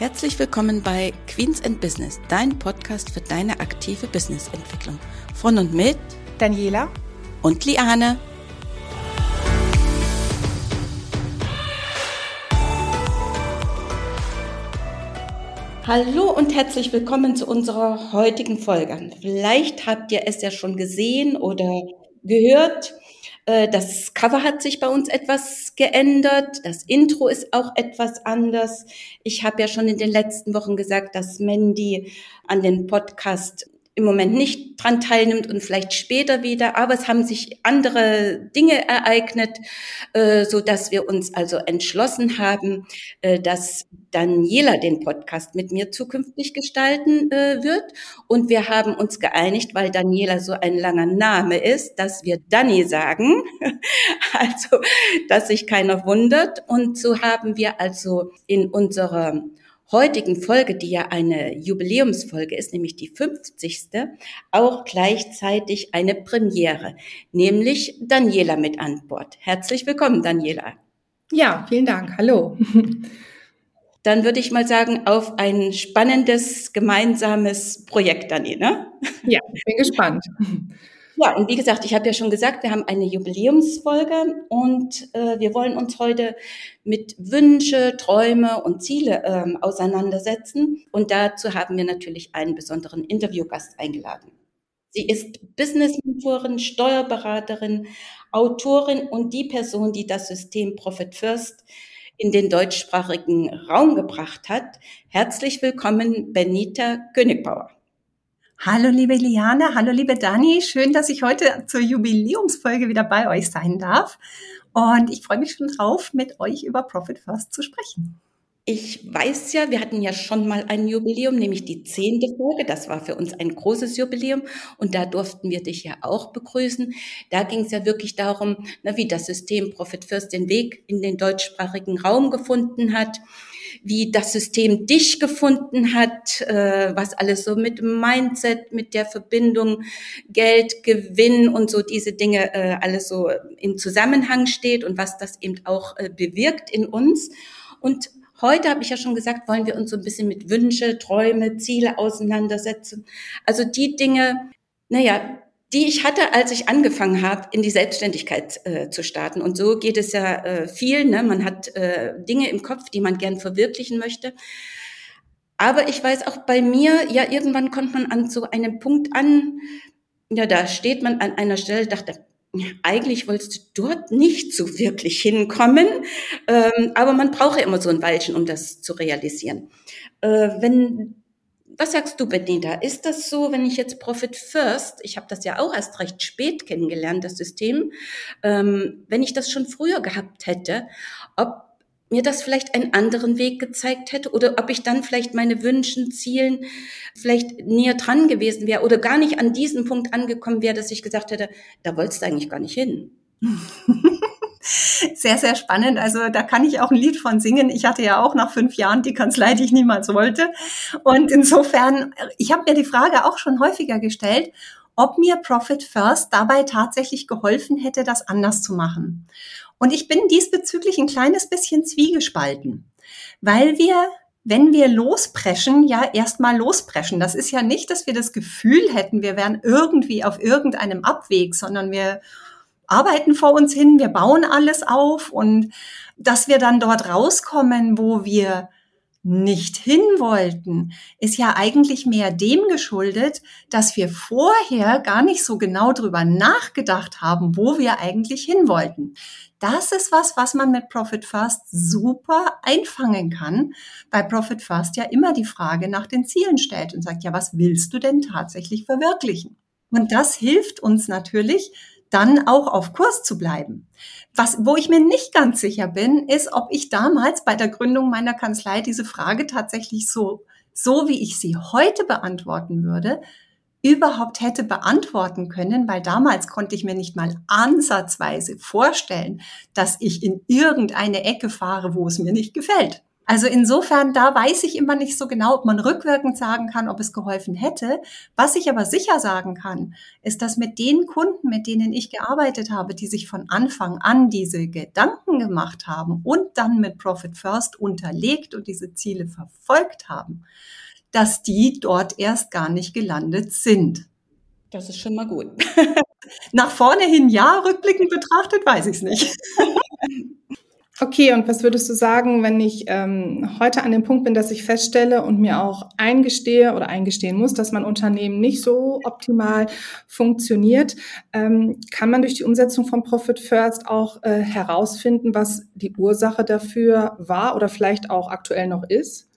Herzlich willkommen bei Queens and Business, dein Podcast für deine aktive Businessentwicklung. Von und mit Daniela und Liane. Hallo und herzlich willkommen zu unserer heutigen Folge. Vielleicht habt ihr es ja schon gesehen oder gehört. Äh, das Cover hat sich bei uns etwas geändert. Das Intro ist auch etwas anders. Ich habe ja schon in den letzten Wochen gesagt, dass Mandy an den Podcast im Moment nicht dran teilnimmt und vielleicht später wieder. Aber es haben sich andere Dinge ereignet, äh, so dass wir uns also entschlossen haben, äh, dass Daniela den Podcast mit mir zukünftig gestalten äh, wird. Und wir haben uns geeinigt, weil Daniela so ein langer Name ist, dass wir Dani sagen. also, dass sich keiner wundert. Und so haben wir also in unserer heutigen Folge, die ja eine Jubiläumsfolge ist, nämlich die 50. auch gleichzeitig eine Premiere, nämlich Daniela mit an Bord. Herzlich willkommen, Daniela. Ja, vielen Dank. Hallo. Dann würde ich mal sagen, auf ein spannendes gemeinsames Projekt, Dani, ne? Ja, ich bin gespannt. Ja, und wie gesagt, ich habe ja schon gesagt, wir haben eine Jubiläumsfolge und äh, wir wollen uns heute mit Wünsche, Träume und Ziele ähm, auseinandersetzen. Und dazu haben wir natürlich einen besonderen Interviewgast eingeladen. Sie ist Business-Mentorin, Steuerberaterin, Autorin und die Person, die das System Profit First in den deutschsprachigen Raum gebracht hat. Herzlich willkommen, Benita Königbauer. Hallo liebe Liane, hallo liebe Dani, schön, dass ich heute zur Jubiläumsfolge wieder bei euch sein darf. Und ich freue mich schon drauf, mit euch über Profit First zu sprechen. Ich weiß ja, wir hatten ja schon mal ein Jubiläum, nämlich die zehnte Folge. Das war für uns ein großes Jubiläum und da durften wir dich ja auch begrüßen. Da ging es ja wirklich darum, na, wie das System Profit First den Weg in den deutschsprachigen Raum gefunden hat wie das System dich gefunden hat, äh, was alles so mit Mindset, mit der Verbindung Geld, Gewinn und so diese Dinge äh, alles so im Zusammenhang steht und was das eben auch äh, bewirkt in uns. Und Heute habe ich ja schon gesagt, wollen wir uns so ein bisschen mit Wünsche, Träume, Ziele auseinandersetzen. Also die Dinge, naja, die ich hatte, als ich angefangen habe, in die Selbstständigkeit äh, zu starten. Und so geht es ja äh, viel. Ne? Man hat äh, Dinge im Kopf, die man gern verwirklichen möchte. Aber ich weiß auch bei mir, ja, irgendwann kommt man an so einem Punkt an, ja, da steht man an einer Stelle, dachte, eigentlich wolltest du dort nicht so wirklich hinkommen, ähm, aber man braucht ja immer so ein Weilchen, um das zu realisieren. Äh, wenn was sagst du, Benita? Ist das so, wenn ich jetzt Profit First, ich habe das ja auch erst recht spät kennengelernt, das System, ähm, wenn ich das schon früher gehabt hätte, ob mir das vielleicht einen anderen Weg gezeigt hätte oder ob ich dann vielleicht meine Wünschen, Zielen vielleicht näher dran gewesen wäre oder gar nicht an diesem Punkt angekommen wäre, dass ich gesagt hätte, da wolltest du eigentlich gar nicht hin. sehr, sehr spannend. Also da kann ich auch ein Lied von singen. Ich hatte ja auch nach fünf Jahren die Kanzlei, die ich niemals wollte. Und insofern, ich habe mir die Frage auch schon häufiger gestellt, ob mir Profit First dabei tatsächlich geholfen hätte, das anders zu machen. Und ich bin diesbezüglich ein kleines bisschen zwiegespalten, weil wir wenn wir lospreschen, ja erstmal lospreschen. Das ist ja nicht, dass wir das Gefühl hätten, wir wären irgendwie auf irgendeinem Abweg, sondern wir arbeiten vor uns hin, wir bauen alles auf und dass wir dann dort rauskommen, wo wir nicht hin wollten, ist ja eigentlich mehr dem geschuldet, dass wir vorher gar nicht so genau drüber nachgedacht haben, wo wir eigentlich hin wollten. Das ist was, was man mit Profit First super einfangen kann, weil Profit First ja immer die Frage nach den Zielen stellt und sagt, ja, was willst du denn tatsächlich verwirklichen? Und das hilft uns natürlich, dann auch auf Kurs zu bleiben. Was, wo ich mir nicht ganz sicher bin, ist, ob ich damals bei der Gründung meiner Kanzlei diese Frage tatsächlich so, so wie ich sie heute beantworten würde, überhaupt hätte beantworten können, weil damals konnte ich mir nicht mal ansatzweise vorstellen, dass ich in irgendeine Ecke fahre, wo es mir nicht gefällt. Also insofern, da weiß ich immer nicht so genau, ob man rückwirkend sagen kann, ob es geholfen hätte. Was ich aber sicher sagen kann, ist, dass mit den Kunden, mit denen ich gearbeitet habe, die sich von Anfang an diese Gedanken gemacht haben und dann mit Profit First unterlegt und diese Ziele verfolgt haben, dass die dort erst gar nicht gelandet sind. Das ist schon mal gut. Nach vorne hin ja, rückblickend betrachtet weiß ich es nicht. Okay, und was würdest du sagen, wenn ich ähm, heute an dem Punkt bin, dass ich feststelle und mir auch eingestehe oder eingestehen muss, dass mein Unternehmen nicht so optimal funktioniert? Ähm, kann man durch die Umsetzung von Profit First auch äh, herausfinden, was die Ursache dafür war oder vielleicht auch aktuell noch ist?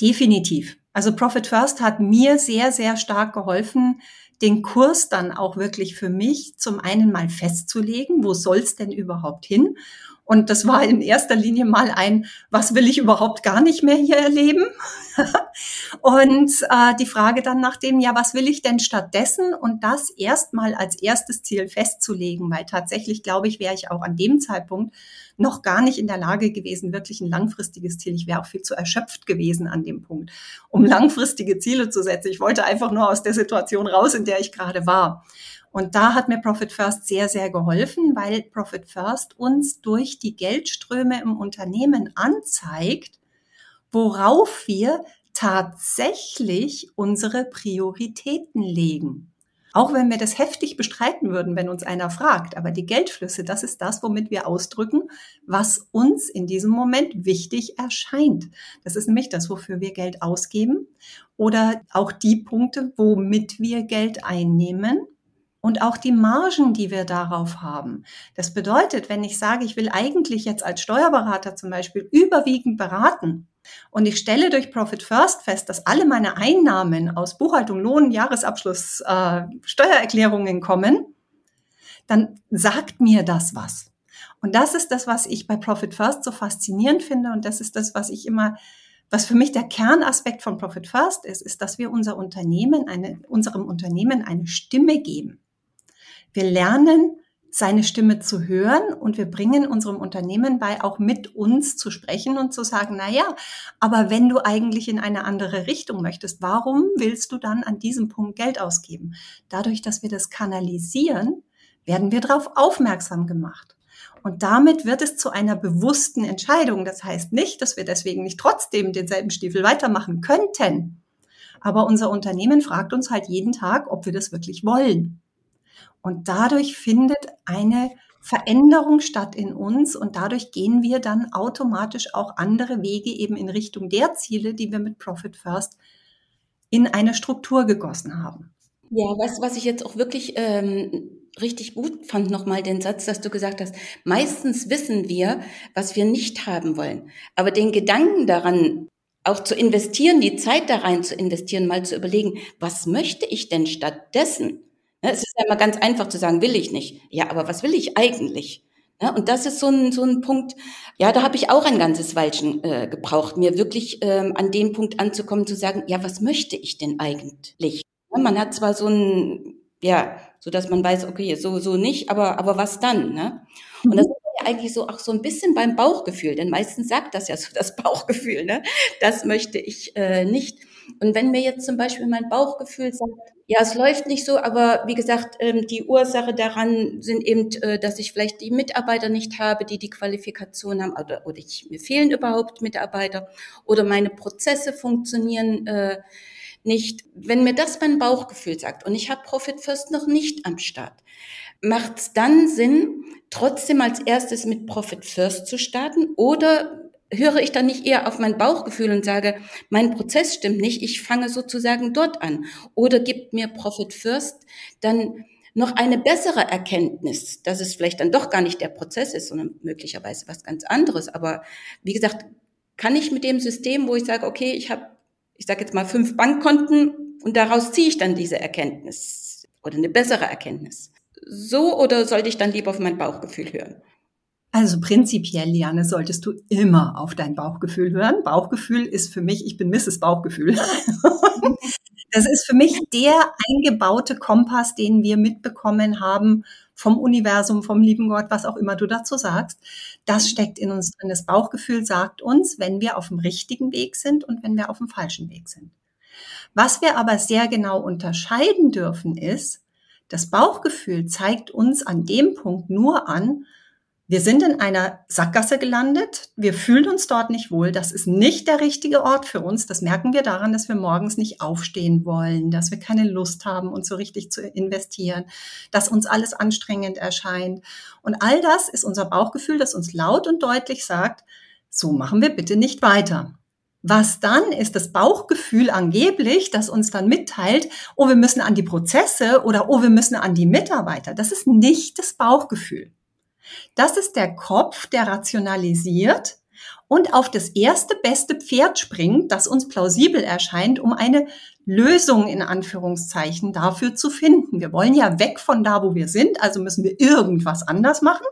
Definitiv. Also Profit First hat mir sehr, sehr stark geholfen, den Kurs dann auch wirklich für mich zum einen mal festzulegen, wo soll's denn überhaupt hin? Und das war in erster Linie mal ein, was will ich überhaupt gar nicht mehr hier erleben? und äh, die Frage dann nach dem, ja, was will ich denn stattdessen? Und das erstmal als erstes Ziel festzulegen, weil tatsächlich, glaube ich, wäre ich auch an dem Zeitpunkt noch gar nicht in der Lage gewesen, wirklich ein langfristiges Ziel. Ich wäre auch viel zu erschöpft gewesen an dem Punkt, um langfristige Ziele zu setzen. Ich wollte einfach nur aus der Situation raus, in der ich gerade war. Und da hat mir Profit First sehr, sehr geholfen, weil Profit First uns durch die Geldströme im Unternehmen anzeigt, worauf wir tatsächlich unsere Prioritäten legen. Auch wenn wir das heftig bestreiten würden, wenn uns einer fragt. Aber die Geldflüsse, das ist das, womit wir ausdrücken, was uns in diesem Moment wichtig erscheint. Das ist nämlich das, wofür wir Geld ausgeben oder auch die Punkte, womit wir Geld einnehmen und auch die Margen, die wir darauf haben. Das bedeutet, wenn ich sage, ich will eigentlich jetzt als Steuerberater zum Beispiel überwiegend beraten und ich stelle durch Profit First fest, dass alle meine Einnahmen aus Buchhaltung, Lohn, Jahresabschluss, äh, Steuererklärungen kommen, dann sagt mir das was. Und das ist das, was ich bei Profit First so faszinierend finde und das ist das, was ich immer was für mich der Kernaspekt von Profit First ist, ist, dass wir unser Unternehmen eine, unserem Unternehmen eine Stimme geben. Wir lernen, seine Stimme zu hören und wir bringen unserem Unternehmen bei, auch mit uns zu sprechen und zu sagen, na ja, aber wenn du eigentlich in eine andere Richtung möchtest, warum willst du dann an diesem Punkt Geld ausgeben? Dadurch, dass wir das kanalisieren, werden wir darauf aufmerksam gemacht. Und damit wird es zu einer bewussten Entscheidung. Das heißt nicht, dass wir deswegen nicht trotzdem denselben Stiefel weitermachen könnten. Aber unser Unternehmen fragt uns halt jeden Tag, ob wir das wirklich wollen. Und dadurch findet eine Veränderung statt in uns und dadurch gehen wir dann automatisch auch andere Wege eben in Richtung der Ziele, die wir mit Profit First in eine Struktur gegossen haben. Ja, du, was ich jetzt auch wirklich ähm, richtig gut fand, nochmal den Satz, dass du gesagt hast, meistens wissen wir, was wir nicht haben wollen. Aber den Gedanken daran, auch zu investieren, die Zeit da rein zu investieren, mal zu überlegen, was möchte ich denn stattdessen? Ne, es ist ja immer ganz einfach zu sagen, will ich nicht. Ja, aber was will ich eigentlich? Ne, und das ist so ein, so ein Punkt, ja, da habe ich auch ein ganzes Weilchen äh, gebraucht, mir wirklich ähm, an dem Punkt anzukommen, zu sagen, ja, was möchte ich denn eigentlich? Ja, man hat zwar so ein, ja, so dass man weiß, okay, so, so nicht, aber, aber was dann? Ne? Und das mhm. ist ja eigentlich so auch so ein bisschen beim Bauchgefühl, denn meistens sagt das ja so das Bauchgefühl, ne? Das möchte ich äh, nicht. Und wenn mir jetzt zum Beispiel mein Bauchgefühl sagt, ja, es läuft nicht so, aber wie gesagt, ähm, die Ursache daran sind eben, äh, dass ich vielleicht die Mitarbeiter nicht habe, die die Qualifikation haben, oder, oder ich, mir fehlen überhaupt Mitarbeiter, oder meine Prozesse funktionieren äh, nicht. Wenn mir das mein Bauchgefühl sagt und ich habe Profit First noch nicht am Start, macht es dann Sinn, trotzdem als erstes mit Profit First zu starten oder höre ich dann nicht eher auf mein Bauchgefühl und sage, mein Prozess stimmt nicht, ich fange sozusagen dort an? Oder gibt mir Profit First dann noch eine bessere Erkenntnis, dass es vielleicht dann doch gar nicht der Prozess ist, sondern möglicherweise was ganz anderes. Aber wie gesagt, kann ich mit dem System, wo ich sage, okay, ich habe, ich sage jetzt mal fünf Bankkonten und daraus ziehe ich dann diese Erkenntnis oder eine bessere Erkenntnis. So oder sollte ich dann lieber auf mein Bauchgefühl hören? Also prinzipiell, Liane, solltest du immer auf dein Bauchgefühl hören. Bauchgefühl ist für mich, ich bin Mrs. Bauchgefühl. Das ist für mich der eingebaute Kompass, den wir mitbekommen haben vom Universum, vom lieben Gott, was auch immer du dazu sagst. Das steckt in uns drin. Das Bauchgefühl sagt uns, wenn wir auf dem richtigen Weg sind und wenn wir auf dem falschen Weg sind. Was wir aber sehr genau unterscheiden dürfen ist, das Bauchgefühl zeigt uns an dem Punkt nur an, wir sind in einer Sackgasse gelandet. Wir fühlen uns dort nicht wohl. Das ist nicht der richtige Ort für uns. Das merken wir daran, dass wir morgens nicht aufstehen wollen, dass wir keine Lust haben, uns so richtig zu investieren, dass uns alles anstrengend erscheint. Und all das ist unser Bauchgefühl, das uns laut und deutlich sagt, so machen wir bitte nicht weiter. Was dann ist das Bauchgefühl angeblich, das uns dann mitteilt, oh, wir müssen an die Prozesse oder oh, wir müssen an die Mitarbeiter. Das ist nicht das Bauchgefühl. Das ist der Kopf, der rationalisiert und auf das erste beste Pferd springt, das uns plausibel erscheint, um eine Lösung in Anführungszeichen dafür zu finden. Wir wollen ja weg von da, wo wir sind, also müssen wir irgendwas anders machen.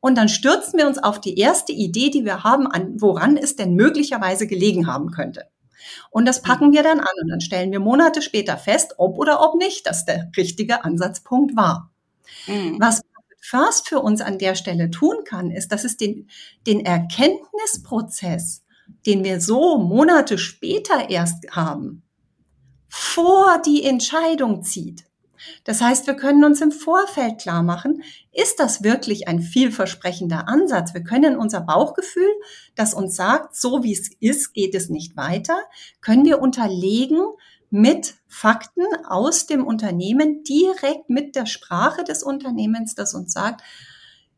Und dann stürzen wir uns auf die erste Idee, die wir haben, an woran es denn möglicherweise gelegen haben könnte. Und das packen wir dann an und dann stellen wir Monate später fest, ob oder ob nicht das der richtige Ansatzpunkt war. Mhm. Was First für uns an der Stelle tun kann, ist, dass es den, den Erkenntnisprozess, den wir so Monate später erst haben, vor die Entscheidung zieht. Das heißt, wir können uns im Vorfeld klar machen, ist das wirklich ein vielversprechender Ansatz? Wir können unser Bauchgefühl, das uns sagt, so wie es ist, geht es nicht weiter, können wir unterlegen mit Fakten aus dem Unternehmen, direkt mit der Sprache des Unternehmens, das uns sagt,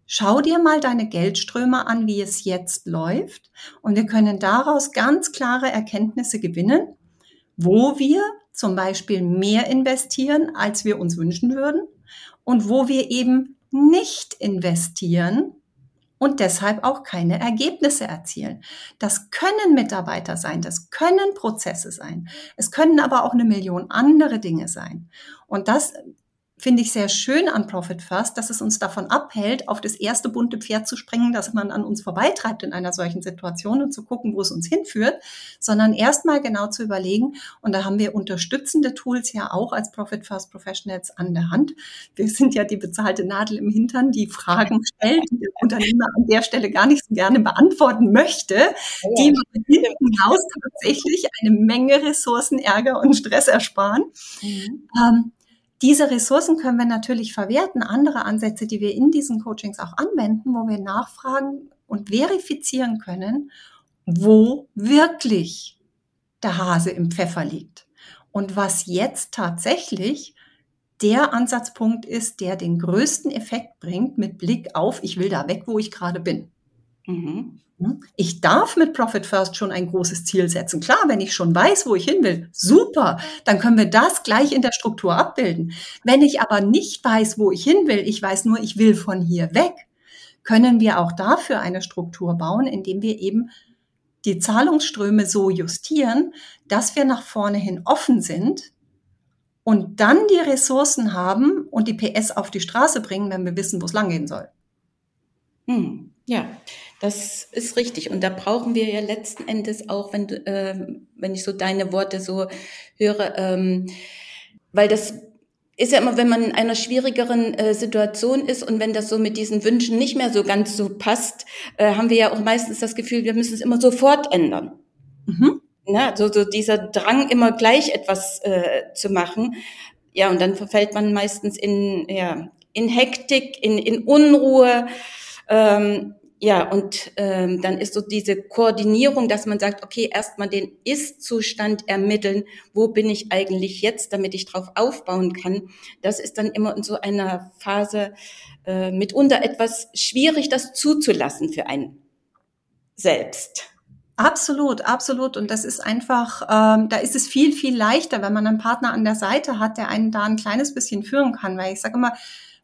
schau dir mal deine Geldströme an, wie es jetzt läuft. Und wir können daraus ganz klare Erkenntnisse gewinnen, wo wir zum Beispiel mehr investieren, als wir uns wünschen würden und wo wir eben nicht investieren, und deshalb auch keine Ergebnisse erzielen. Das können Mitarbeiter sein, das können Prozesse sein, es können aber auch eine Million andere Dinge sein. Und das finde ich sehr schön an Profit First, dass es uns davon abhält, auf das erste bunte Pferd zu springen, das man an uns vorbeitreibt in einer solchen Situation und zu gucken, wo es uns hinführt, sondern erstmal genau zu überlegen. Und da haben wir unterstützende Tools ja auch als Profit First Professionals an der Hand. Wir sind ja die bezahlte Nadel im Hintern, die Fragen stellt, die der Unternehmer an der Stelle gar nicht so gerne beantworten möchte, die man hinten raus tatsächlich eine Menge Ressourcen, Ärger und Stress ersparen. Mhm. Ähm, diese Ressourcen können wir natürlich verwerten, andere Ansätze, die wir in diesen Coachings auch anwenden, wo wir nachfragen und verifizieren können, wo wirklich der Hase im Pfeffer liegt. Und was jetzt tatsächlich der Ansatzpunkt ist, der den größten Effekt bringt mit Blick auf, ich will da weg, wo ich gerade bin. Mhm. Hm? Ich darf mit Profit First schon ein großes Ziel setzen. Klar, wenn ich schon weiß, wo ich hin will, super, dann können wir das gleich in der Struktur abbilden. Wenn ich aber nicht weiß, wo ich hin will, ich weiß nur, ich will von hier weg, können wir auch dafür eine Struktur bauen, indem wir eben die Zahlungsströme so justieren, dass wir nach vorne hin offen sind und dann die Ressourcen haben und die PS auf die Straße bringen, wenn wir wissen, wo es langgehen soll. Hm, ja, das ist richtig. Und da brauchen wir ja letzten Endes auch, wenn, äh, wenn ich so deine Worte so höre, ähm, weil das ist ja immer, wenn man in einer schwierigeren äh, Situation ist und wenn das so mit diesen Wünschen nicht mehr so ganz so passt, äh, haben wir ja auch meistens das Gefühl, wir müssen es immer sofort ändern. Mhm. Na, so, so dieser Drang, immer gleich etwas äh, zu machen. Ja, und dann verfällt man meistens in, ja, in Hektik, in, in Unruhe. Ähm, ja, und ähm, dann ist so diese Koordinierung, dass man sagt, okay, erstmal den Ist-Zustand ermitteln, wo bin ich eigentlich jetzt, damit ich drauf aufbauen kann. Das ist dann immer in so einer Phase äh, mitunter etwas schwierig, das zuzulassen für einen selbst. Absolut, absolut. Und das ist einfach, ähm, da ist es viel, viel leichter, wenn man einen Partner an der Seite hat, der einen da ein kleines bisschen führen kann. Weil ich sage immer,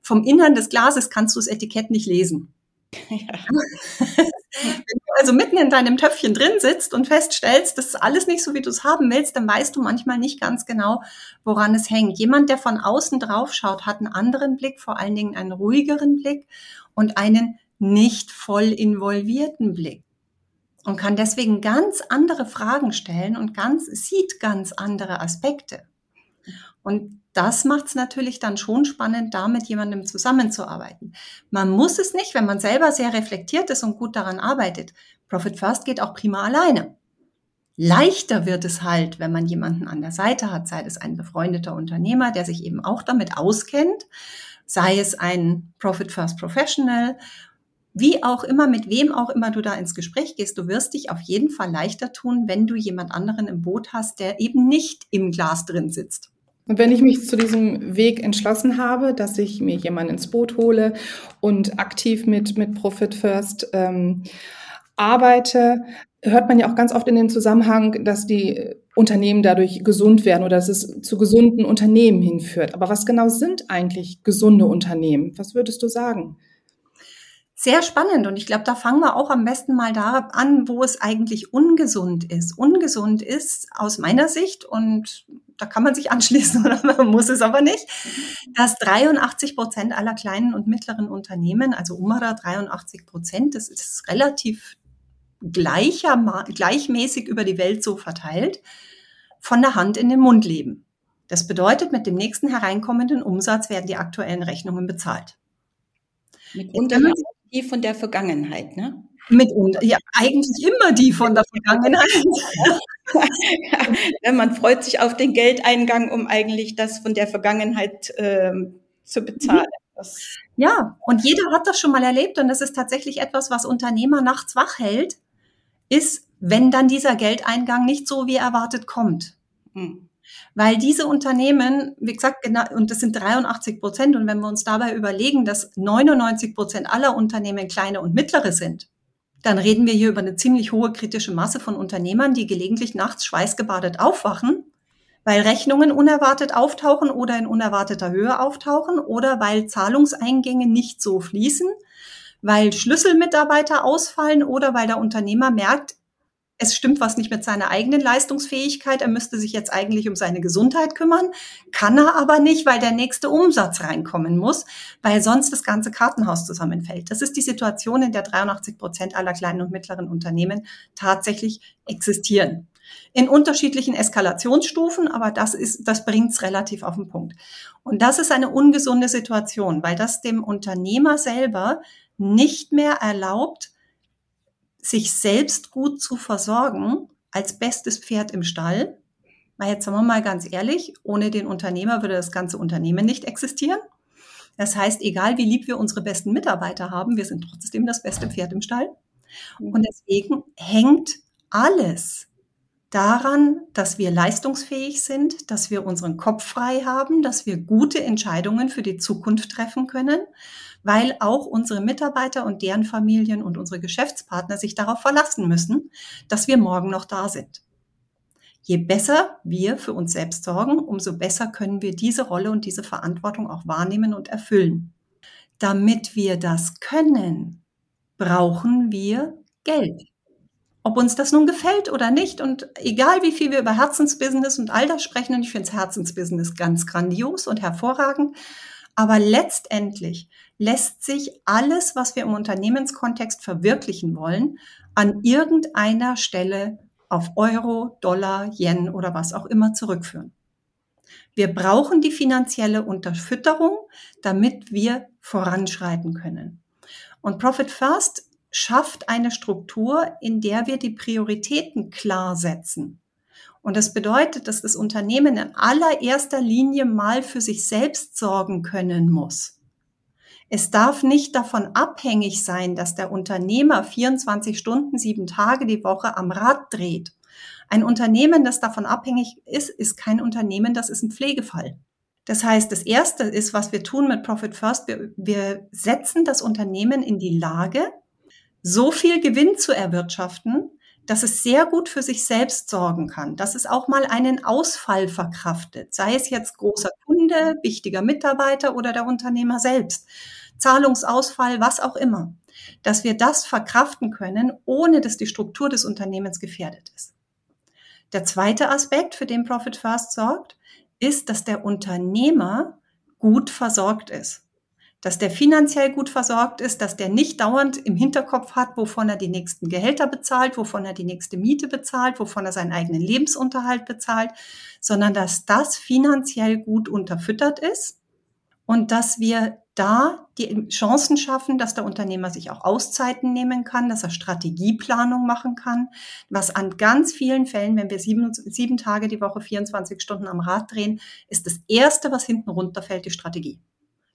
vom Innern des Glases kannst du das Etikett nicht lesen. Ja. Wenn du also mitten in deinem Töpfchen drin sitzt und feststellst, das ist alles nicht so, wie du es haben willst, dann weißt du manchmal nicht ganz genau, woran es hängt. Jemand, der von außen drauf schaut, hat einen anderen Blick, vor allen Dingen einen ruhigeren Blick und einen nicht voll involvierten Blick. und kann deswegen ganz andere Fragen stellen und ganz, sieht ganz andere Aspekte. Und das macht es natürlich dann schon spannend, da mit jemandem zusammenzuarbeiten. Man muss es nicht, wenn man selber sehr reflektiert ist und gut daran arbeitet. Profit First geht auch prima alleine. Leichter wird es halt, wenn man jemanden an der Seite hat, sei es ein befreundeter Unternehmer, der sich eben auch damit auskennt, sei es ein Profit First Professional, wie auch immer, mit wem auch immer du da ins Gespräch gehst, du wirst dich auf jeden Fall leichter tun, wenn du jemand anderen im Boot hast, der eben nicht im Glas drin sitzt. Und wenn ich mich zu diesem Weg entschlossen habe, dass ich mir jemanden ins Boot hole und aktiv mit, mit Profit First ähm, arbeite, hört man ja auch ganz oft in dem Zusammenhang, dass die Unternehmen dadurch gesund werden oder dass es zu gesunden Unternehmen hinführt. Aber was genau sind eigentlich gesunde Unternehmen? Was würdest du sagen? Sehr spannend und ich glaube, da fangen wir auch am besten mal da an, wo es eigentlich ungesund ist. Ungesund ist aus meiner Sicht und da kann man sich anschließen oder man muss es aber nicht, dass 83 Prozent aller kleinen und mittleren Unternehmen, also Umara 83 Prozent, das ist relativ gleicher, gleichmäßig über die Welt so verteilt, von der Hand in den Mund leben. Das bedeutet, mit dem nächsten hereinkommenden Umsatz werden die aktuellen Rechnungen bezahlt. Mitunter die von der Vergangenheit, ne? Mitunter, ja, eigentlich immer die von der Vergangenheit. man freut sich auf den Geldeingang, um eigentlich das von der Vergangenheit ähm, zu bezahlen. Das ja, und jeder hat das schon mal erlebt und das ist tatsächlich etwas, was Unternehmer nachts wach hält, ist, wenn dann dieser Geldeingang nicht so wie erwartet kommt. Hm. Weil diese Unternehmen, wie gesagt, genau, und das sind 83 Prozent, und wenn wir uns dabei überlegen, dass 99 Prozent aller Unternehmen kleine und mittlere sind, dann reden wir hier über eine ziemlich hohe kritische Masse von Unternehmern, die gelegentlich nachts schweißgebadet aufwachen, weil Rechnungen unerwartet auftauchen oder in unerwarteter Höhe auftauchen oder weil Zahlungseingänge nicht so fließen, weil Schlüsselmitarbeiter ausfallen oder weil der Unternehmer merkt, es stimmt was nicht mit seiner eigenen Leistungsfähigkeit. Er müsste sich jetzt eigentlich um seine Gesundheit kümmern, kann er aber nicht, weil der nächste Umsatz reinkommen muss, weil sonst das ganze Kartenhaus zusammenfällt. Das ist die Situation, in der 83 Prozent aller kleinen und mittleren Unternehmen tatsächlich existieren. In unterschiedlichen Eskalationsstufen, aber das ist, das bringt's relativ auf den Punkt. Und das ist eine ungesunde Situation, weil das dem Unternehmer selber nicht mehr erlaubt, sich selbst gut zu versorgen als bestes Pferd im Stall. Weil jetzt sagen wir mal ganz ehrlich, ohne den Unternehmer würde das ganze Unternehmen nicht existieren. Das heißt, egal wie lieb wir unsere besten Mitarbeiter haben, wir sind trotzdem das beste Pferd im Stall. Und deswegen hängt alles daran, dass wir leistungsfähig sind, dass wir unseren Kopf frei haben, dass wir gute Entscheidungen für die Zukunft treffen können weil auch unsere Mitarbeiter und deren Familien und unsere Geschäftspartner sich darauf verlassen müssen, dass wir morgen noch da sind. Je besser wir für uns selbst sorgen, umso besser können wir diese Rolle und diese Verantwortung auch wahrnehmen und erfüllen. Damit wir das können, brauchen wir Geld. Ob uns das nun gefällt oder nicht und egal wie viel wir über Herzensbusiness und all das sprechen, und ich finde das Herzensbusiness ganz grandios und hervorragend, aber letztendlich lässt sich alles, was wir im Unternehmenskontext verwirklichen wollen, an irgendeiner Stelle auf Euro, Dollar, Yen oder was auch immer zurückführen. Wir brauchen die finanzielle Unterfütterung, damit wir voranschreiten können. Und Profit First schafft eine Struktur, in der wir die Prioritäten klar setzen. Und das bedeutet, dass das Unternehmen in allererster Linie mal für sich selbst sorgen können muss. Es darf nicht davon abhängig sein, dass der Unternehmer 24 Stunden, sieben Tage die Woche am Rad dreht. Ein Unternehmen, das davon abhängig ist, ist kein Unternehmen, das ist ein Pflegefall. Das heißt, das Erste ist, was wir tun mit Profit First, wir, wir setzen das Unternehmen in die Lage, so viel Gewinn zu erwirtschaften, dass es sehr gut für sich selbst sorgen kann, dass es auch mal einen Ausfall verkraftet, sei es jetzt großer Kunde, wichtiger Mitarbeiter oder der Unternehmer selbst, Zahlungsausfall, was auch immer, dass wir das verkraften können, ohne dass die Struktur des Unternehmens gefährdet ist. Der zweite Aspekt, für den Profit First sorgt, ist, dass der Unternehmer gut versorgt ist. Dass der finanziell gut versorgt ist, dass der nicht dauernd im Hinterkopf hat, wovon er die nächsten Gehälter bezahlt, wovon er die nächste Miete bezahlt, wovon er seinen eigenen Lebensunterhalt bezahlt, sondern dass das finanziell gut unterfüttert ist und dass wir da die Chancen schaffen, dass der Unternehmer sich auch Auszeiten nehmen kann, dass er Strategieplanung machen kann, was an ganz vielen Fällen, wenn wir sieben, sieben Tage die Woche 24 Stunden am Rad drehen, ist das Erste, was hinten runterfällt, die Strategie.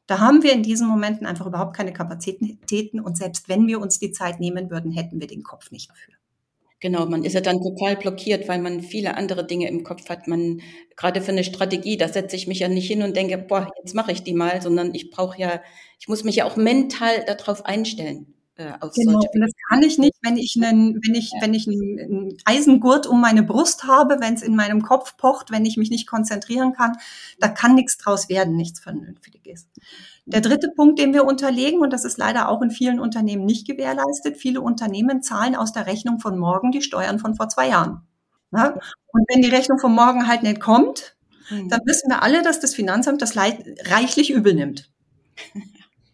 Da haben wir in diesen Momenten einfach überhaupt keine Kapazitäten und selbst wenn wir uns die Zeit nehmen würden, hätten wir den Kopf nicht dafür. Genau, man ist ja dann total blockiert, weil man viele andere Dinge im Kopf hat. Man gerade für eine Strategie, da setze ich mich ja nicht hin und denke, boah, jetzt mache ich die mal, sondern ich brauche ja, ich muss mich ja auch mental darauf einstellen. Äh, auf genau, und das kann ich nicht, wenn ich einen, wenn ich, wenn ich einen, Eisengurt um meine Brust habe, wenn es in meinem Kopf pocht, wenn ich mich nicht konzentrieren kann, da kann nichts draus werden, nichts Vernünftiges. Der dritte Punkt, den wir unterlegen, und das ist leider auch in vielen Unternehmen nicht gewährleistet, viele Unternehmen zahlen aus der Rechnung von morgen die Steuern von vor zwei Jahren. Ja? Und wenn die Rechnung von morgen halt nicht kommt, mhm. dann wissen wir alle, dass das Finanzamt das reichlich übel nimmt.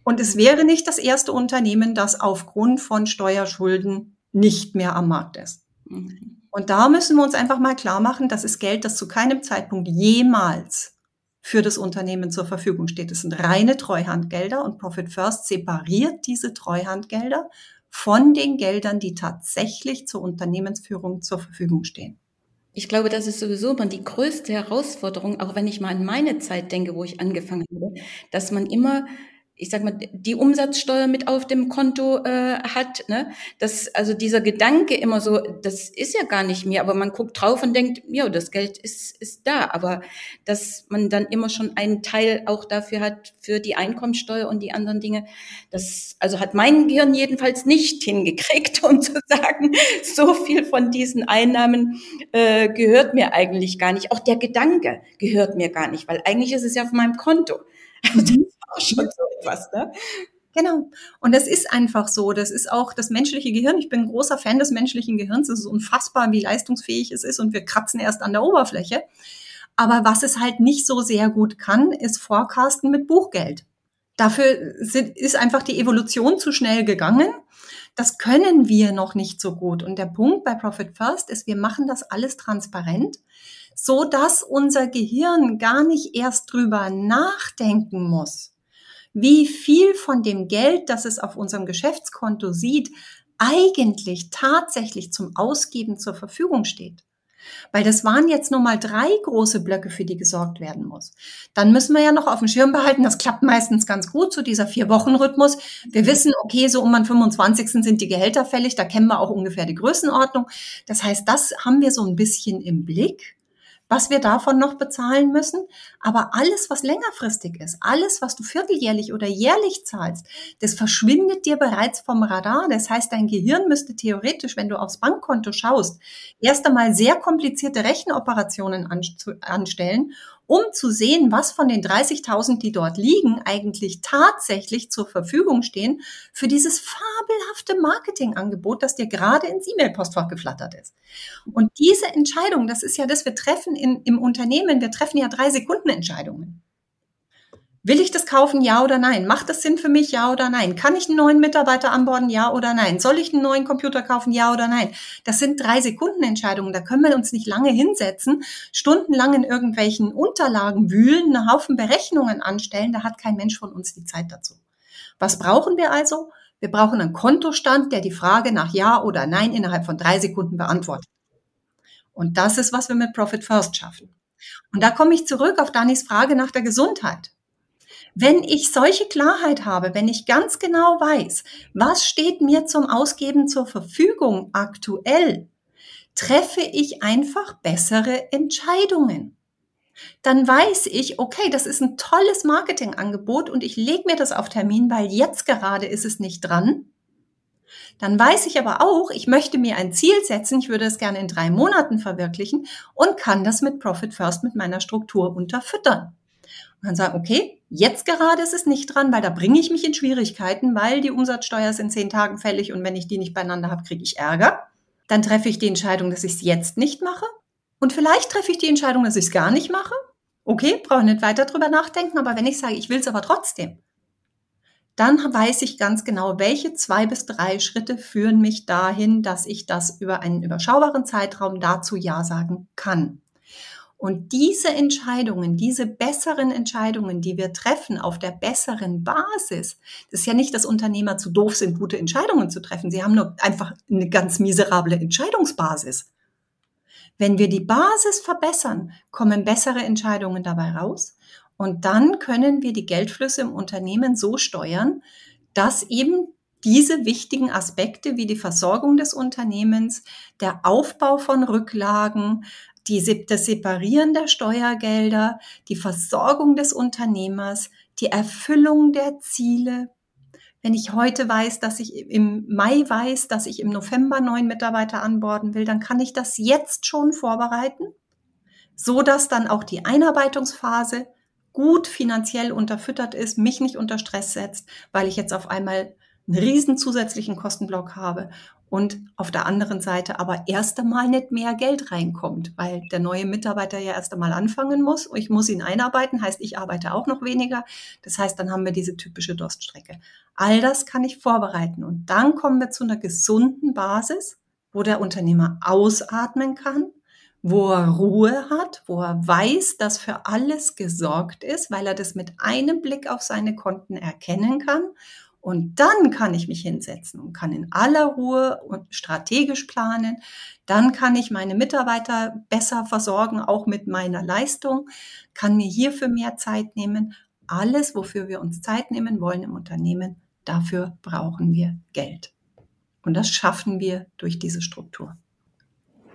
Und es wäre nicht das erste Unternehmen, das aufgrund von Steuerschulden nicht mehr am Markt ist. Mhm. Und da müssen wir uns einfach mal klar machen, das ist Geld, das zu keinem Zeitpunkt jemals für das Unternehmen zur Verfügung steht. Es sind reine Treuhandgelder und Profit First separiert diese Treuhandgelder von den Geldern, die tatsächlich zur Unternehmensführung zur Verfügung stehen. Ich glaube, das ist sowieso immer die größte Herausforderung, auch wenn ich mal an meine Zeit denke, wo ich angefangen habe, dass man immer ich sag mal, die Umsatzsteuer mit auf dem Konto äh, hat. Ne? Das, also dieser Gedanke immer so, das ist ja gar nicht mehr, aber man guckt drauf und denkt, ja, das Geld ist, ist da. Aber dass man dann immer schon einen Teil auch dafür hat, für die Einkommensteuer und die anderen Dinge, das also hat mein Gehirn jedenfalls nicht hingekriegt, um zu sagen, so viel von diesen Einnahmen äh, gehört mir eigentlich gar nicht. Auch der Gedanke gehört mir gar nicht, weil eigentlich ist es ja auf meinem Konto. Also auch schon so etwas, ne? Genau. Und das ist einfach so. Das ist auch das menschliche Gehirn. Ich bin ein großer Fan des menschlichen Gehirns. Es ist unfassbar, wie leistungsfähig es ist und wir kratzen erst an der Oberfläche. Aber was es halt nicht so sehr gut kann, ist Forecasten mit Buchgeld. Dafür ist einfach die Evolution zu schnell gegangen. Das können wir noch nicht so gut. Und der Punkt bei Profit First ist, wir machen das alles transparent so dass unser Gehirn gar nicht erst drüber nachdenken muss, wie viel von dem Geld, das es auf unserem Geschäftskonto sieht, eigentlich tatsächlich zum Ausgeben zur Verfügung steht. Weil das waren jetzt nur mal drei große Blöcke, für die gesorgt werden muss. Dann müssen wir ja noch auf dem Schirm behalten, das klappt meistens ganz gut, so dieser Vier-Wochen-Rhythmus. Wir wissen, okay, so um am 25. sind die Gehälter fällig, da kennen wir auch ungefähr die Größenordnung. Das heißt, das haben wir so ein bisschen im Blick was wir davon noch bezahlen müssen. Aber alles, was längerfristig ist, alles, was du vierteljährlich oder jährlich zahlst, das verschwindet dir bereits vom Radar. Das heißt, dein Gehirn müsste theoretisch, wenn du aufs Bankkonto schaust, erst einmal sehr komplizierte Rechenoperationen anstellen um zu sehen, was von den 30.000, die dort liegen, eigentlich tatsächlich zur Verfügung stehen für dieses fabelhafte Marketingangebot, das dir gerade ins E-Mail-Postfach geflattert ist. Und diese Entscheidung, das ist ja das, wir treffen in, im Unternehmen, wir treffen ja drei Sekunden Entscheidungen. Will ich das kaufen, ja oder nein? Macht das Sinn für mich, ja oder nein? Kann ich einen neuen Mitarbeiter anborden, ja oder nein? Soll ich einen neuen Computer kaufen, ja oder nein? Das sind drei Sekunden Entscheidungen. Da können wir uns nicht lange hinsetzen, stundenlang in irgendwelchen Unterlagen wühlen, einen Haufen Berechnungen anstellen. Da hat kein Mensch von uns die Zeit dazu. Was brauchen wir also? Wir brauchen einen Kontostand, der die Frage nach Ja oder Nein innerhalb von drei Sekunden beantwortet. Und das ist, was wir mit Profit First schaffen. Und da komme ich zurück auf Danis Frage nach der Gesundheit. Wenn ich solche Klarheit habe, wenn ich ganz genau weiß, was steht mir zum Ausgeben zur Verfügung aktuell, treffe ich einfach bessere Entscheidungen. Dann weiß ich, okay, das ist ein tolles Marketingangebot und ich lege mir das auf Termin, weil jetzt gerade ist es nicht dran. Dann weiß ich aber auch, ich möchte mir ein Ziel setzen, ich würde es gerne in drei Monaten verwirklichen und kann das mit Profit First mit meiner Struktur unterfüttern. Und dann sagen, okay, jetzt gerade ist es nicht dran, weil da bringe ich mich in Schwierigkeiten, weil die Umsatzsteuer ist in zehn Tagen fällig und wenn ich die nicht beieinander habe, kriege ich Ärger. Dann treffe ich die Entscheidung, dass ich es jetzt nicht mache. Und vielleicht treffe ich die Entscheidung, dass ich es gar nicht mache. Okay, brauche nicht weiter drüber nachdenken, aber wenn ich sage, ich will es aber trotzdem, dann weiß ich ganz genau, welche zwei bis drei Schritte führen mich dahin, dass ich das über einen überschaubaren Zeitraum dazu Ja sagen kann. Und diese Entscheidungen, diese besseren Entscheidungen, die wir treffen auf der besseren Basis, das ist ja nicht, dass Unternehmer zu doof sind, gute Entscheidungen zu treffen. Sie haben nur einfach eine ganz miserable Entscheidungsbasis. Wenn wir die Basis verbessern, kommen bessere Entscheidungen dabei raus. Und dann können wir die Geldflüsse im Unternehmen so steuern, dass eben diese wichtigen Aspekte wie die Versorgung des Unternehmens, der Aufbau von Rücklagen, die, das Separieren der Steuergelder, die Versorgung des Unternehmers, die Erfüllung der Ziele. Wenn ich heute weiß, dass ich im Mai weiß, dass ich im November neun Mitarbeiter anborden will, dann kann ich das jetzt schon vorbereiten, so dass dann auch die Einarbeitungsphase gut finanziell unterfüttert ist, mich nicht unter Stress setzt, weil ich jetzt auf einmal einen riesen zusätzlichen Kostenblock habe und auf der anderen Seite aber erst einmal nicht mehr Geld reinkommt, weil der neue Mitarbeiter ja erst einmal anfangen muss. Ich muss ihn einarbeiten, heißt, ich arbeite auch noch weniger. Das heißt, dann haben wir diese typische Durststrecke. All das kann ich vorbereiten und dann kommen wir zu einer gesunden Basis, wo der Unternehmer ausatmen kann, wo er Ruhe hat, wo er weiß, dass für alles gesorgt ist, weil er das mit einem Blick auf seine Konten erkennen kann und dann kann ich mich hinsetzen und kann in aller Ruhe und strategisch planen. Dann kann ich meine Mitarbeiter besser versorgen, auch mit meiner Leistung, kann mir hierfür mehr Zeit nehmen. Alles, wofür wir uns Zeit nehmen wollen im Unternehmen, dafür brauchen wir Geld. Und das schaffen wir durch diese Struktur.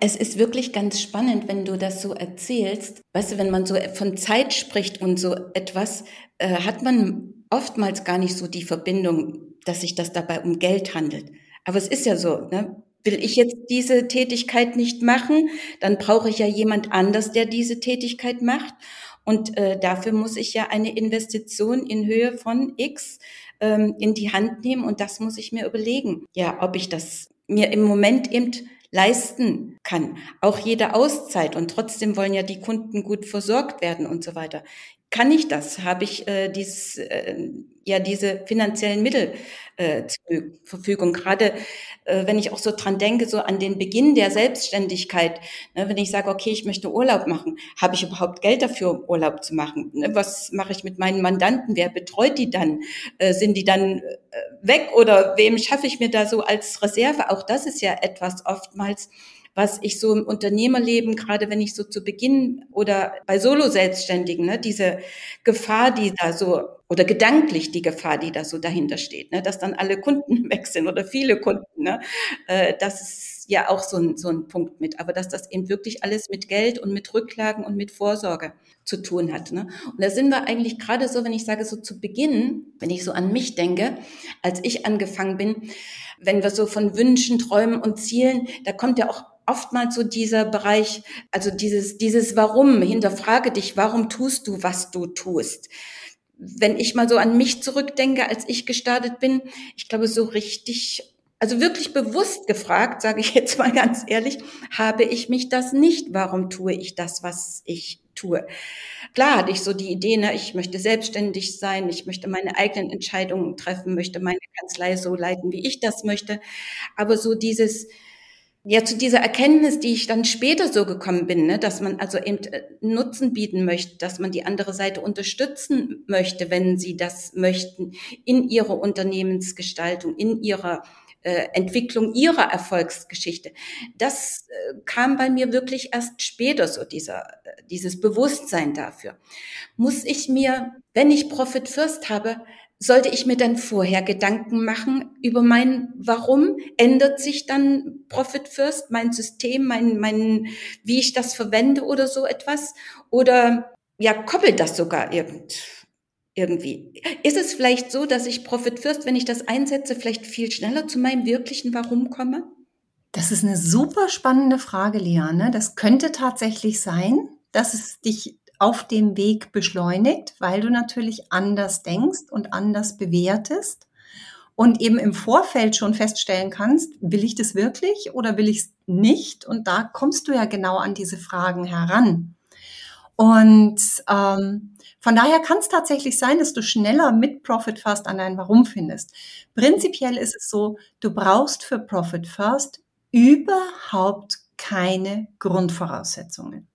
Es ist wirklich ganz spannend, wenn du das so erzählst. Weißt du, wenn man so von Zeit spricht und so etwas, äh, hat man oftmals gar nicht so die Verbindung, dass sich das dabei um Geld handelt. Aber es ist ja so, ne? Will ich jetzt diese Tätigkeit nicht machen, dann brauche ich ja jemand anders, der diese Tätigkeit macht. Und äh, dafür muss ich ja eine Investition in Höhe von X ähm, in die Hand nehmen. Und das muss ich mir überlegen. Ja, ob ich das mir im Moment eben leisten kann. Auch jede Auszeit. Und trotzdem wollen ja die Kunden gut versorgt werden und so weiter kann ich das? Habe ich äh, dieses, äh, ja diese finanziellen Mittel äh, zur Verfügung? Gerade wenn ich auch so dran denke, so an den Beginn der Selbstständigkeit, ne, wenn ich sage, okay, ich möchte Urlaub machen, habe ich überhaupt Geld dafür, Urlaub zu machen? Ne, was mache ich mit meinen Mandanten? Wer betreut die dann? Äh, sind die dann äh, weg oder wem schaffe ich mir da so als Reserve? Auch das ist ja etwas oftmals was ich so im Unternehmerleben, gerade wenn ich so zu Beginn oder bei Solo-Selbstständigen, ne, diese Gefahr, die da so, oder gedanklich die Gefahr, die da so dahinter steht, ne, dass dann alle Kunden weg sind oder viele Kunden, ne, äh, das ist ja auch so ein, so ein Punkt mit. Aber dass das eben wirklich alles mit Geld und mit Rücklagen und mit Vorsorge zu tun hat. Ne? Und da sind wir eigentlich gerade so, wenn ich sage, so zu Beginn, wenn ich so an mich denke, als ich angefangen bin, wenn wir so von Wünschen, Träumen und Zielen, da kommt ja auch oftmals so dieser Bereich, also dieses, dieses Warum, hinterfrage dich, warum tust du, was du tust? Wenn ich mal so an mich zurückdenke, als ich gestartet bin, ich glaube, so richtig also wirklich bewusst gefragt, sage ich jetzt mal ganz ehrlich, habe ich mich das nicht. Warum tue ich das, was ich tue? Klar hatte ich so die Idee, ne, ich möchte selbstständig sein, ich möchte meine eigenen Entscheidungen treffen, möchte meine Kanzlei so leiten, wie ich das möchte. Aber so dieses, ja, zu dieser Erkenntnis, die ich dann später so gekommen bin, ne, dass man also eben äh, Nutzen bieten möchte, dass man die andere Seite unterstützen möchte, wenn sie das möchten, in ihrer Unternehmensgestaltung, in ihrer äh, Entwicklung ihrer Erfolgsgeschichte. Das äh, kam bei mir wirklich erst später so dieser, äh, dieses Bewusstsein dafür. Muss ich mir, wenn ich Profit First habe, sollte ich mir dann vorher Gedanken machen über mein Warum? Ändert sich dann Profit First, mein System, mein, mein, wie ich das verwende oder so etwas? Oder ja, koppelt das sogar irgend, irgendwie? Ist es vielleicht so, dass ich Profit First, wenn ich das einsetze, vielleicht viel schneller zu meinem wirklichen Warum komme? Das ist eine super spannende Frage, Liane. Das könnte tatsächlich sein, dass es dich auf dem Weg beschleunigt, weil du natürlich anders denkst und anders bewertest und eben im Vorfeld schon feststellen kannst, will ich das wirklich oder will ich es nicht? Und da kommst du ja genau an diese Fragen heran. Und ähm, von daher kann es tatsächlich sein, dass du schneller mit Profit First an dein Warum findest. Prinzipiell ist es so, du brauchst für Profit First überhaupt keine Grundvoraussetzungen.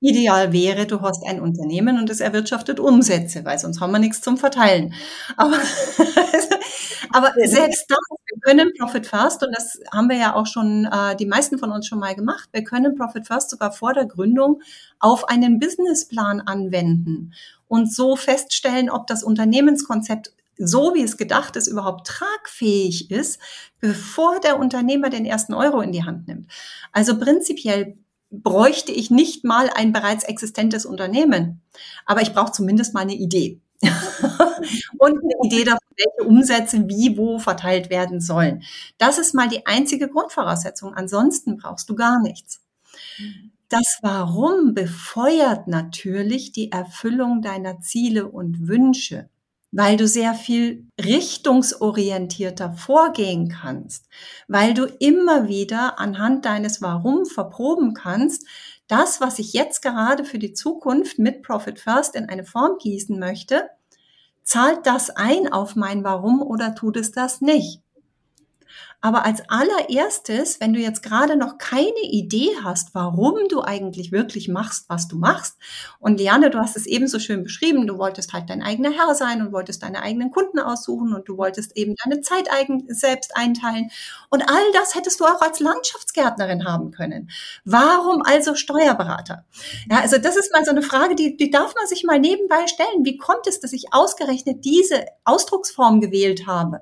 Ideal wäre, du hast ein Unternehmen und es erwirtschaftet Umsätze, weil sonst haben wir nichts zum Verteilen. Aber, aber selbst das, wir können Profit First, und das haben wir ja auch schon, äh, die meisten von uns schon mal gemacht, wir können Profit First sogar vor der Gründung auf einen Businessplan anwenden und so feststellen, ob das Unternehmenskonzept so wie es gedacht ist, überhaupt tragfähig ist, bevor der Unternehmer den ersten Euro in die Hand nimmt. Also prinzipiell bräuchte ich nicht mal ein bereits existentes Unternehmen. Aber ich brauche zumindest mal eine Idee. und eine Idee davon, welche Umsätze wie wo verteilt werden sollen. Das ist mal die einzige Grundvoraussetzung. Ansonsten brauchst du gar nichts. Das Warum befeuert natürlich die Erfüllung deiner Ziele und Wünsche weil du sehr viel richtungsorientierter vorgehen kannst, weil du immer wieder anhand deines Warum verproben kannst, das, was ich jetzt gerade für die Zukunft mit Profit First in eine Form gießen möchte, zahlt das ein auf mein Warum oder tut es das nicht? Aber als allererstes, wenn du jetzt gerade noch keine Idee hast, warum du eigentlich wirklich machst, was du machst, und Liane, du hast es ebenso schön beschrieben, du wolltest halt dein eigener Herr sein und wolltest deine eigenen Kunden aussuchen und du wolltest eben deine Zeit eigen, selbst einteilen. Und all das hättest du auch als Landschaftsgärtnerin haben können. Warum also Steuerberater? Ja, also das ist mal so eine Frage, die, die darf man sich mal nebenbei stellen. Wie kommt es, dass ich ausgerechnet diese Ausdrucksform gewählt habe?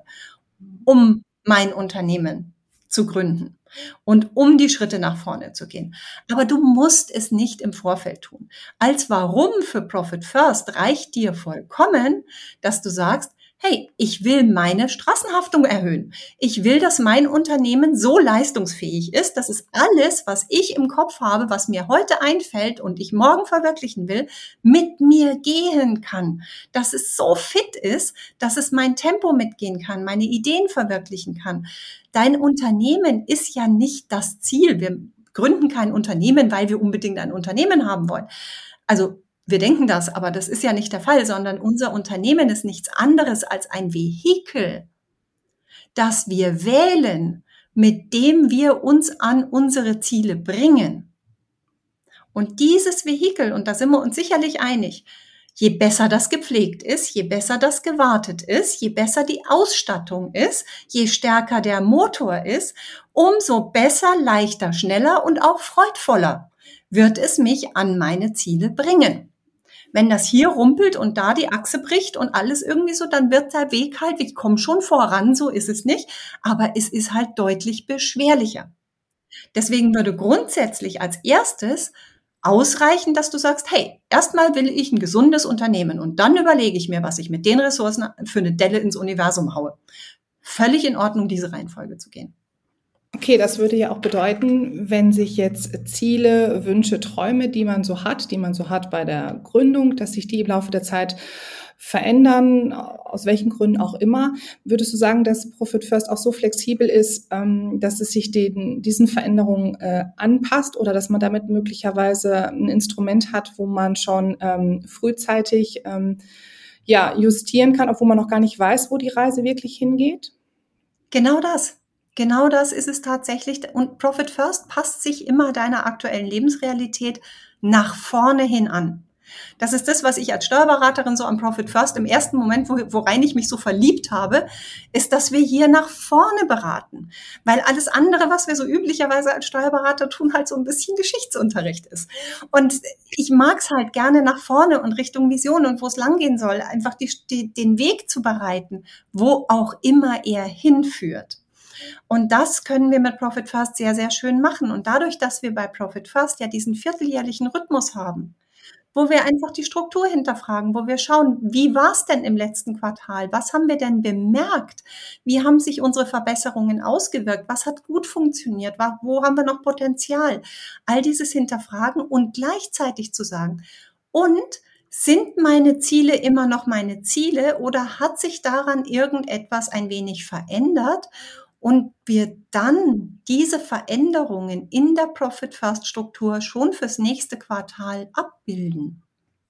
um mein Unternehmen zu gründen und um die Schritte nach vorne zu gehen. Aber du musst es nicht im Vorfeld tun. Als Warum für Profit First reicht dir vollkommen, dass du sagst, hey, ich will meine Straßenhaftung erhöhen. Ich will, dass mein Unternehmen so leistungsfähig ist, dass es alles, was ich im Kopf habe, was mir heute einfällt und ich morgen verwirklichen will, mit mir gehen kann. Dass es so fit ist, dass es mein Tempo mitgehen kann, meine Ideen verwirklichen kann. Dein Unternehmen ist ja nicht das Ziel. Wir gründen kein Unternehmen, weil wir unbedingt ein Unternehmen haben wollen. Also wir denken das, aber das ist ja nicht der Fall, sondern unser Unternehmen ist nichts anderes als ein Vehikel, das wir wählen, mit dem wir uns an unsere Ziele bringen. Und dieses Vehikel, und da sind wir uns sicherlich einig, je besser das gepflegt ist, je besser das gewartet ist, je besser die Ausstattung ist, je stärker der Motor ist, umso besser, leichter, schneller und auch freudvoller wird es mich an meine Ziele bringen. Wenn das hier rumpelt und da die Achse bricht und alles irgendwie so, dann wird der Weg halt, ich komme schon voran, so ist es nicht, aber es ist halt deutlich beschwerlicher. Deswegen würde grundsätzlich als erstes ausreichen, dass du sagst, hey, erstmal will ich ein gesundes Unternehmen und dann überlege ich mir, was ich mit den Ressourcen für eine Delle ins Universum haue. Völlig in Ordnung, diese Reihenfolge zu gehen. Okay, das würde ja auch bedeuten, wenn sich jetzt Ziele, Wünsche, Träume, die man so hat, die man so hat bei der Gründung, dass sich die im Laufe der Zeit verändern, aus welchen Gründen auch immer, würdest du sagen, dass Profit First auch so flexibel ist, ähm, dass es sich den, diesen Veränderungen äh, anpasst oder dass man damit möglicherweise ein Instrument hat, wo man schon ähm, frühzeitig ähm, ja, justieren kann, obwohl man noch gar nicht weiß, wo die Reise wirklich hingeht? Genau das. Genau das ist es tatsächlich. Und Profit First passt sich immer deiner aktuellen Lebensrealität nach vorne hin an. Das ist das, was ich als Steuerberaterin so am Profit First im ersten Moment, wo, worein ich mich so verliebt habe, ist, dass wir hier nach vorne beraten. Weil alles andere, was wir so üblicherweise als Steuerberater tun, halt so ein bisschen Geschichtsunterricht ist. Und ich mag es halt gerne nach vorne und Richtung Vision und wo es langgehen soll, einfach die, die, den Weg zu bereiten, wo auch immer er hinführt. Und das können wir mit Profit First sehr, sehr schön machen. Und dadurch, dass wir bei Profit First ja diesen vierteljährlichen Rhythmus haben, wo wir einfach die Struktur hinterfragen, wo wir schauen, wie war es denn im letzten Quartal? Was haben wir denn bemerkt? Wie haben sich unsere Verbesserungen ausgewirkt? Was hat gut funktioniert? Wo haben wir noch Potenzial? All dieses hinterfragen und gleichzeitig zu sagen, und sind meine Ziele immer noch meine Ziele oder hat sich daran irgendetwas ein wenig verändert? Und wir dann diese Veränderungen in der Profit First Struktur schon fürs nächste Quartal abbilden,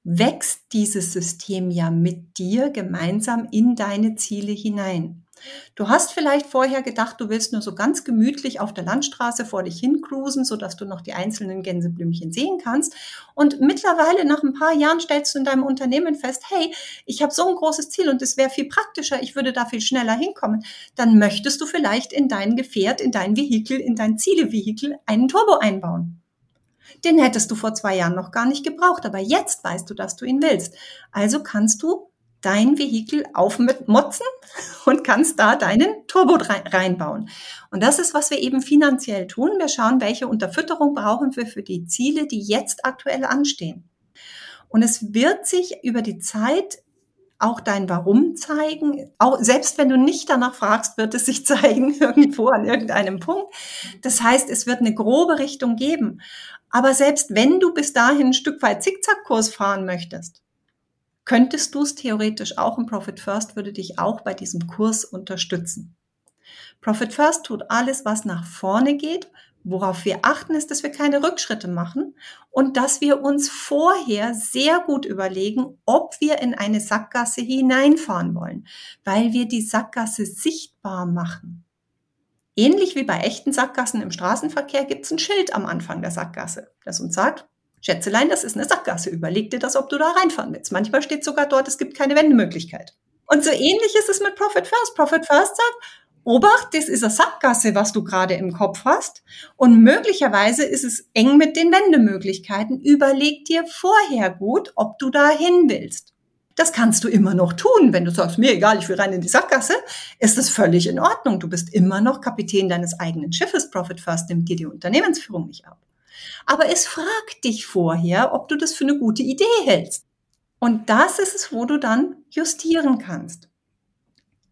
wächst dieses System ja mit dir gemeinsam in deine Ziele hinein. Du hast vielleicht vorher gedacht, du willst nur so ganz gemütlich auf der Landstraße vor dich hin cruisen, sodass du noch die einzelnen Gänseblümchen sehen kannst. Und mittlerweile nach ein paar Jahren stellst du in deinem Unternehmen fest, hey, ich habe so ein großes Ziel und es wäre viel praktischer, ich würde da viel schneller hinkommen. Dann möchtest du vielleicht in dein Gefährt, in dein Vehikel, in dein Zielevehikel einen Turbo einbauen. Den hättest du vor zwei Jahren noch gar nicht gebraucht, aber jetzt weißt du, dass du ihn willst. Also kannst du dein Vehikel aufmotzen und kannst da deinen Turbo reinbauen. Und das ist, was wir eben finanziell tun. Wir schauen, welche Unterfütterung brauchen wir für die Ziele, die jetzt aktuell anstehen. Und es wird sich über die Zeit auch dein Warum zeigen. Auch selbst wenn du nicht danach fragst, wird es sich zeigen irgendwo an irgendeinem Punkt. Das heißt, es wird eine grobe Richtung geben. Aber selbst wenn du bis dahin ein Stück weit Zickzackkurs fahren möchtest, könntest du es theoretisch auch und Profit First würde dich auch bei diesem Kurs unterstützen. Profit First tut alles, was nach vorne geht. Worauf wir achten, ist, dass wir keine Rückschritte machen und dass wir uns vorher sehr gut überlegen, ob wir in eine Sackgasse hineinfahren wollen, weil wir die Sackgasse sichtbar machen. Ähnlich wie bei echten Sackgassen im Straßenverkehr gibt es ein Schild am Anfang der Sackgasse, das uns sagt, Schätzelein, das ist eine Sackgasse. Überleg dir das, ob du da reinfahren willst. Manchmal steht sogar dort, es gibt keine Wendemöglichkeit. Und so ähnlich ist es mit Profit First. Profit First sagt, Obacht, das ist eine Sackgasse, was du gerade im Kopf hast. Und möglicherweise ist es eng mit den Wendemöglichkeiten. Überleg dir vorher gut, ob du da hin willst. Das kannst du immer noch tun. Wenn du sagst, mir egal, ich will rein in die Sackgasse, ist das völlig in Ordnung. Du bist immer noch Kapitän deines eigenen Schiffes. Profit First nimmt dir die Unternehmensführung nicht ab. Aber es fragt dich vorher, ob du das für eine gute Idee hältst. Und das ist es, wo du dann justieren kannst.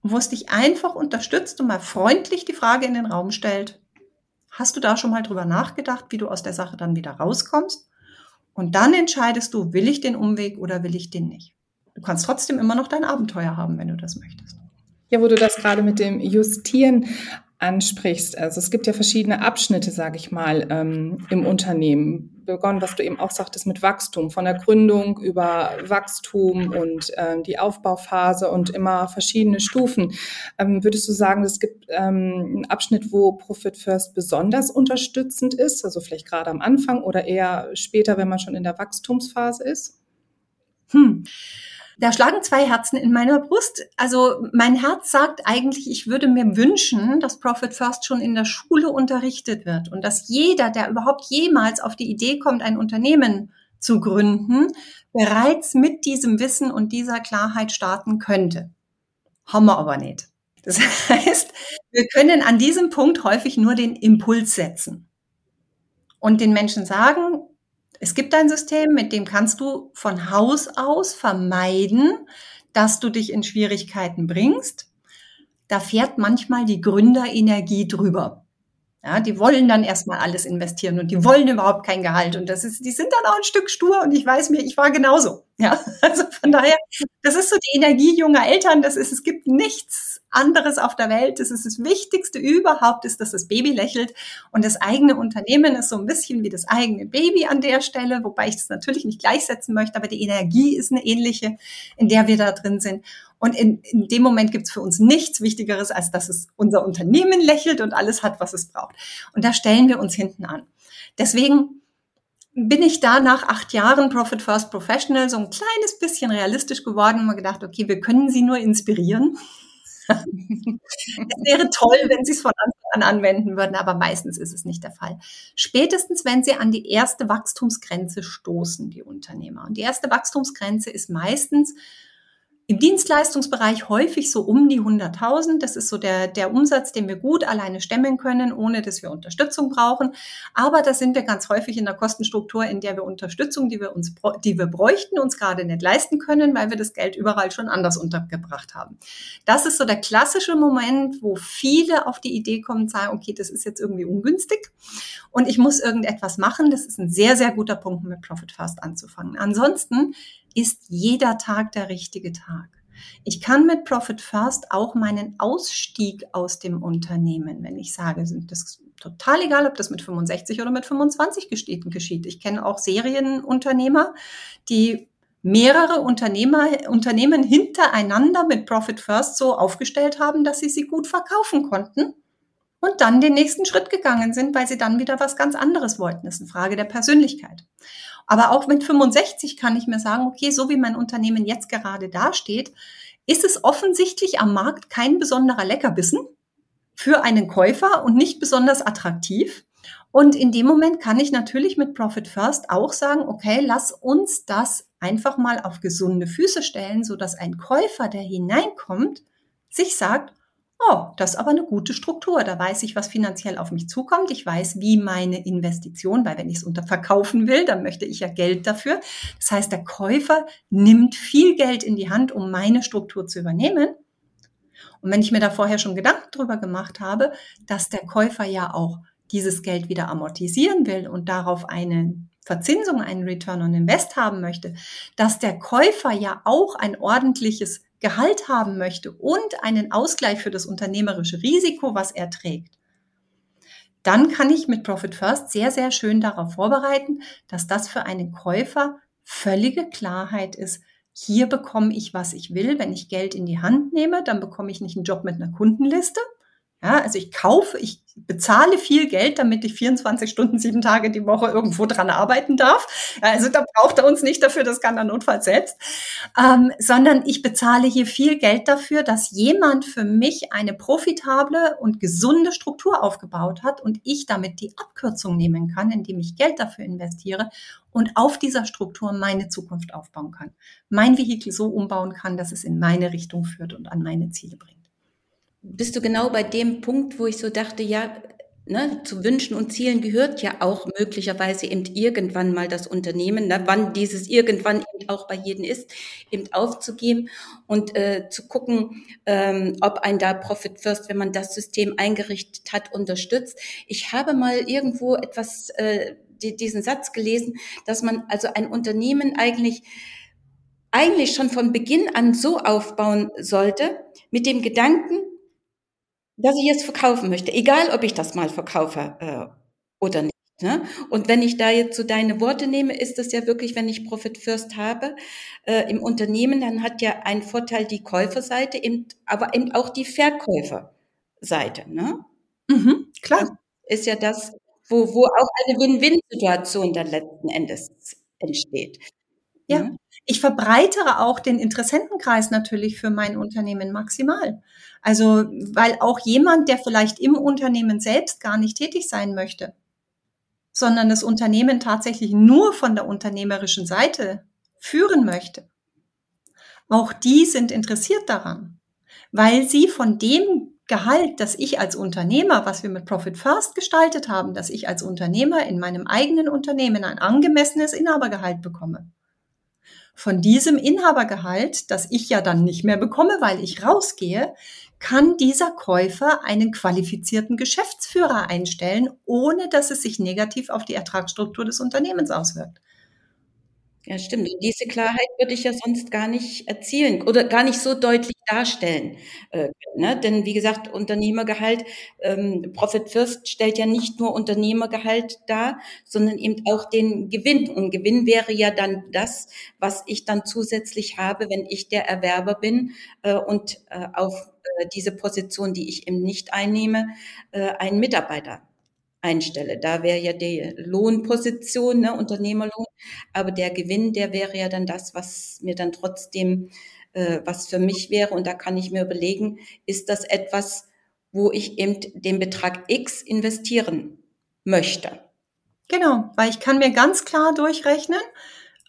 Wo es dich einfach unterstützt und mal freundlich die Frage in den Raum stellt. Hast du da schon mal drüber nachgedacht, wie du aus der Sache dann wieder rauskommst? Und dann entscheidest du, will ich den Umweg oder will ich den nicht? Du kannst trotzdem immer noch dein Abenteuer haben, wenn du das möchtest. Ja, wo du das gerade mit dem Justieren ansprichst. Also es gibt ja verschiedene Abschnitte, sage ich mal, ähm, im Unternehmen. Begonnen, was du eben auch sagtest, mit Wachstum, von der Gründung über Wachstum und ähm, die Aufbauphase und immer verschiedene Stufen. Ähm, würdest du sagen, es gibt ähm, einen Abschnitt, wo Profit First besonders unterstützend ist, also vielleicht gerade am Anfang oder eher später, wenn man schon in der Wachstumsphase ist? Hm. Da schlagen zwei Herzen in meiner Brust. Also mein Herz sagt eigentlich, ich würde mir wünschen, dass Profit First schon in der Schule unterrichtet wird und dass jeder, der überhaupt jemals auf die Idee kommt, ein Unternehmen zu gründen, bereits mit diesem Wissen und dieser Klarheit starten könnte. Haben wir aber nicht. Das heißt, wir können an diesem Punkt häufig nur den Impuls setzen und den Menschen sagen, es gibt ein System, mit dem kannst du von Haus aus vermeiden, dass du dich in Schwierigkeiten bringst. Da fährt manchmal die Gründerenergie drüber. Ja, die wollen dann erstmal alles investieren und die wollen überhaupt kein Gehalt. Und das ist, die sind dann auch ein Stück stur und ich weiß mir, ich war genauso. Ja, also von daher, das ist so die Energie junger Eltern. Das ist, es gibt nichts anderes auf der Welt. Das ist das Wichtigste überhaupt, ist, dass das Baby lächelt. Und das eigene Unternehmen ist so ein bisschen wie das eigene Baby an der Stelle, wobei ich das natürlich nicht gleichsetzen möchte, aber die Energie ist eine ähnliche, in der wir da drin sind. Und in, in dem Moment gibt es für uns nichts Wichtigeres, als dass es unser Unternehmen lächelt und alles hat, was es braucht. Und da stellen wir uns hinten an. Deswegen bin ich da nach acht Jahren Profit First Professional so ein kleines bisschen realistisch geworden und mir gedacht, okay, wir können sie nur inspirieren. es wäre toll, wenn sie es von Anfang an anwenden würden, aber meistens ist es nicht der Fall. Spätestens, wenn sie an die erste Wachstumsgrenze stoßen, die Unternehmer. Und die erste Wachstumsgrenze ist meistens im Dienstleistungsbereich häufig so um die 100.000. Das ist so der, der Umsatz, den wir gut alleine stemmen können, ohne dass wir Unterstützung brauchen. Aber da sind wir ganz häufig in der Kostenstruktur, in der wir Unterstützung, die wir uns, die wir bräuchten, uns gerade nicht leisten können, weil wir das Geld überall schon anders untergebracht haben. Das ist so der klassische Moment, wo viele auf die Idee kommen sagen, okay, das ist jetzt irgendwie ungünstig und ich muss irgendetwas machen. Das ist ein sehr, sehr guter Punkt, mit Profit Fast anzufangen. Ansonsten ist jeder Tag der richtige Tag. Ich kann mit Profit First auch meinen Ausstieg aus dem Unternehmen, wenn ich sage, das total egal, ob das mit 65 oder mit 25 geschieht. Ich kenne auch Serienunternehmer, die mehrere Unternehmer, Unternehmen hintereinander mit Profit First so aufgestellt haben, dass sie sie gut verkaufen konnten und dann den nächsten Schritt gegangen sind, weil sie dann wieder was ganz anderes wollten. Das ist eine Frage der Persönlichkeit. Aber auch mit 65 kann ich mir sagen, okay, so wie mein Unternehmen jetzt gerade dasteht, ist es offensichtlich am Markt kein besonderer Leckerbissen für einen Käufer und nicht besonders attraktiv. Und in dem Moment kann ich natürlich mit Profit First auch sagen, okay, lass uns das einfach mal auf gesunde Füße stellen, so dass ein Käufer, der hineinkommt, sich sagt, oh, das ist aber eine gute Struktur. Da weiß ich, was finanziell auf mich zukommt. Ich weiß, wie meine Investition, weil wenn ich es unterverkaufen will, dann möchte ich ja Geld dafür. Das heißt, der Käufer nimmt viel Geld in die Hand, um meine Struktur zu übernehmen. Und wenn ich mir da vorher schon Gedanken drüber gemacht habe, dass der Käufer ja auch dieses Geld wieder amortisieren will und darauf eine Verzinsung, einen Return on Invest haben möchte, dass der Käufer ja auch ein ordentliches Gehalt haben möchte und einen Ausgleich für das unternehmerische Risiko, was er trägt, dann kann ich mit Profit First sehr, sehr schön darauf vorbereiten, dass das für einen Käufer völlige Klarheit ist. Hier bekomme ich, was ich will. Wenn ich Geld in die Hand nehme, dann bekomme ich nicht einen Job mit einer Kundenliste, ja, also ich kaufe, ich bezahle viel Geld, damit ich 24 Stunden, sieben Tage die Woche irgendwo dran arbeiten darf. Also da braucht er uns nicht dafür, das kann er notfalls selbst, ähm, sondern ich bezahle hier viel Geld dafür, dass jemand für mich eine profitable und gesunde Struktur aufgebaut hat und ich damit die Abkürzung nehmen kann, indem ich Geld dafür investiere und auf dieser Struktur meine Zukunft aufbauen kann. Mein Vehikel so umbauen kann, dass es in meine Richtung führt und an meine Ziele bringt bist du genau bei dem Punkt, wo ich so dachte, ja, ne, zu Wünschen und Zielen gehört ja auch möglicherweise eben irgendwann mal das Unternehmen, ne, wann dieses irgendwann eben auch bei jedem ist, eben aufzugeben und äh, zu gucken, ähm, ob ein da Profit First, wenn man das System eingerichtet hat, unterstützt. Ich habe mal irgendwo etwas, äh, die, diesen Satz gelesen, dass man also ein Unternehmen eigentlich eigentlich schon von Beginn an so aufbauen sollte, mit dem Gedanken, dass ich es verkaufen möchte, egal ob ich das mal verkaufe äh, oder nicht. Ne? Und wenn ich da jetzt so deine Worte nehme, ist das ja wirklich, wenn ich Profit First habe äh, im Unternehmen, dann hat ja ein Vorteil die Käuferseite, eben, aber eben auch die Verkäuferseite. Ne? Mhm, klar. Das ist ja das, wo, wo auch eine Win-Win-Situation dann letzten Endes entsteht. Ja, mhm. ich verbreitere auch den Interessentenkreis natürlich für mein Unternehmen maximal. Also, weil auch jemand, der vielleicht im Unternehmen selbst gar nicht tätig sein möchte, sondern das Unternehmen tatsächlich nur von der unternehmerischen Seite führen möchte, auch die sind interessiert daran, weil sie von dem Gehalt, das ich als Unternehmer, was wir mit Profit First gestaltet haben, dass ich als Unternehmer in meinem eigenen Unternehmen ein angemessenes Inhabergehalt bekomme von diesem Inhabergehalt, das ich ja dann nicht mehr bekomme, weil ich rausgehe, kann dieser Käufer einen qualifizierten Geschäftsführer einstellen, ohne dass es sich negativ auf die Ertragsstruktur des Unternehmens auswirkt. Ja, stimmt. Und diese Klarheit würde ich ja sonst gar nicht erzielen oder gar nicht so deutlich darstellen. Äh, ne? Denn wie gesagt, Unternehmergehalt, ähm, Profit First stellt ja nicht nur Unternehmergehalt dar, sondern eben auch den Gewinn. Und Gewinn wäre ja dann das, was ich dann zusätzlich habe, wenn ich der Erwerber bin äh, und äh, auf äh, diese Position, die ich eben nicht einnehme, äh, einen Mitarbeiter einstelle. Da wäre ja die Lohnposition, ne, Unternehmerlohn, aber der Gewinn, der wäre ja dann das, was mir dann trotzdem, äh, was für mich wäre. Und da kann ich mir überlegen, ist das etwas, wo ich eben den Betrag X investieren möchte? Genau, weil ich kann mir ganz klar durchrechnen,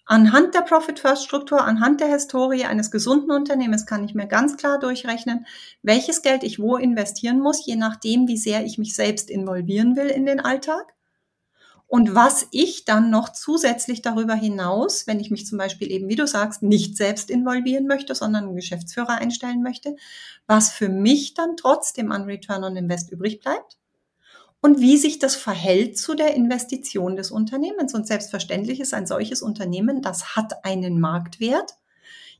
Anhand der Profit-First-Struktur, anhand der Historie eines gesunden Unternehmens kann ich mir ganz klar durchrechnen, welches Geld ich wo investieren muss, je nachdem, wie sehr ich mich selbst involvieren will in den Alltag. Und was ich dann noch zusätzlich darüber hinaus, wenn ich mich zum Beispiel eben, wie du sagst, nicht selbst involvieren möchte, sondern einen Geschäftsführer einstellen möchte, was für mich dann trotzdem an Return on Invest übrig bleibt und wie sich das verhält zu der Investition des Unternehmens. Und selbstverständlich ist ein solches Unternehmen, das hat einen Marktwert.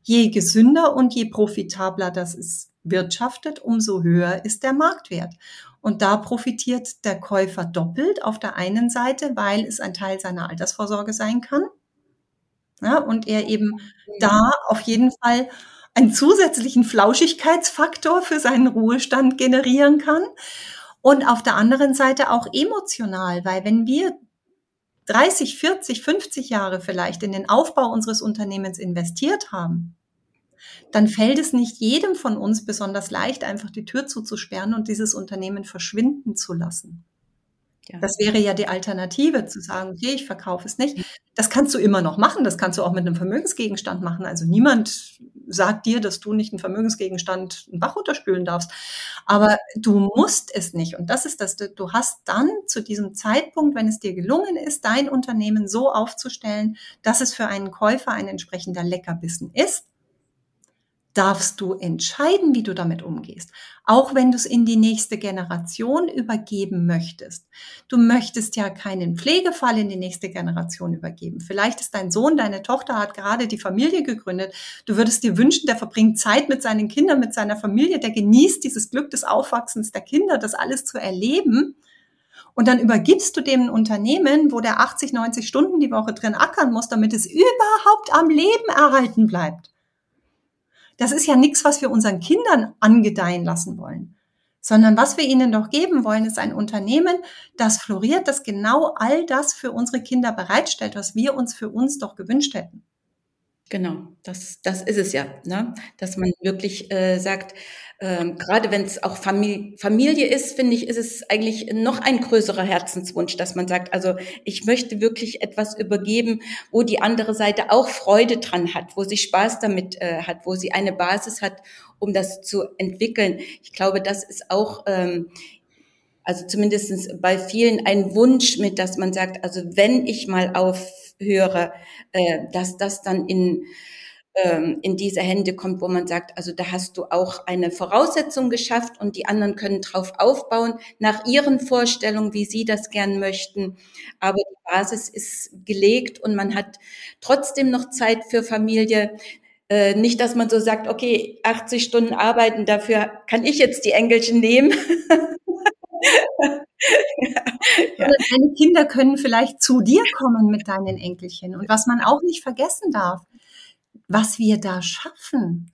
Je gesünder und je profitabler das ist wirtschaftet, umso höher ist der Marktwert. Und da profitiert der Käufer doppelt auf der einen Seite, weil es ein Teil seiner Altersvorsorge sein kann. Ja, und er eben da auf jeden Fall einen zusätzlichen Flauschigkeitsfaktor für seinen Ruhestand generieren kann. Und auf der anderen Seite auch emotional, weil wenn wir 30, 40, 50 Jahre vielleicht in den Aufbau unseres Unternehmens investiert haben, dann fällt es nicht jedem von uns besonders leicht, einfach die Tür zuzusperren und dieses Unternehmen verschwinden zu lassen. Ja. Das wäre ja die Alternative, zu sagen, okay, ich verkaufe es nicht. Das kannst du immer noch machen. Das kannst du auch mit einem Vermögensgegenstand machen. Also niemand sagt dir, dass du nicht einen Vermögensgegenstand einen Bach unterspülen darfst. Aber du musst es nicht. Und das ist das, du hast dann zu diesem Zeitpunkt, wenn es dir gelungen ist, dein Unternehmen so aufzustellen, dass es für einen Käufer ein entsprechender Leckerbissen ist, darfst du entscheiden, wie du damit umgehst. Auch wenn du es in die nächste Generation übergeben möchtest. Du möchtest ja keinen Pflegefall in die nächste Generation übergeben. Vielleicht ist dein Sohn, deine Tochter hat gerade die Familie gegründet. Du würdest dir wünschen, der verbringt Zeit mit seinen Kindern, mit seiner Familie, der genießt dieses Glück des Aufwachsens der Kinder, das alles zu erleben. Und dann übergibst du dem ein Unternehmen, wo der 80, 90 Stunden die Woche drin ackern muss, damit es überhaupt am Leben erhalten bleibt das ist ja nichts, was wir unseren Kindern angedeihen lassen wollen, sondern was wir ihnen doch geben wollen, ist ein Unternehmen, das floriert, das genau all das für unsere Kinder bereitstellt, was wir uns für uns doch gewünscht hätten. Genau, das, das ist es ja, ne? dass man wirklich äh, sagt, ähm, gerade wenn es auch Familie, Familie ist, finde ich, ist es eigentlich noch ein größerer Herzenswunsch, dass man sagt, also ich möchte wirklich etwas übergeben, wo die andere Seite auch Freude dran hat, wo sie Spaß damit äh, hat, wo sie eine Basis hat, um das zu entwickeln. Ich glaube, das ist auch ähm, also zumindest bei vielen ein Wunsch mit, dass man sagt, also wenn ich mal aufhöre, äh, dass das dann in ähm, in diese Hände kommt, wo man sagt, also da hast du auch eine Voraussetzung geschafft und die anderen können drauf aufbauen, nach ihren Vorstellungen, wie sie das gern möchten. Aber die Basis ist gelegt und man hat trotzdem noch Zeit für Familie. Äh, nicht, dass man so sagt, okay, 80 Stunden arbeiten, dafür kann ich jetzt die Engelchen nehmen. ja. Deine Kinder können vielleicht zu dir kommen mit deinen Enkelchen. Und was man auch nicht vergessen darf, was wir da schaffen,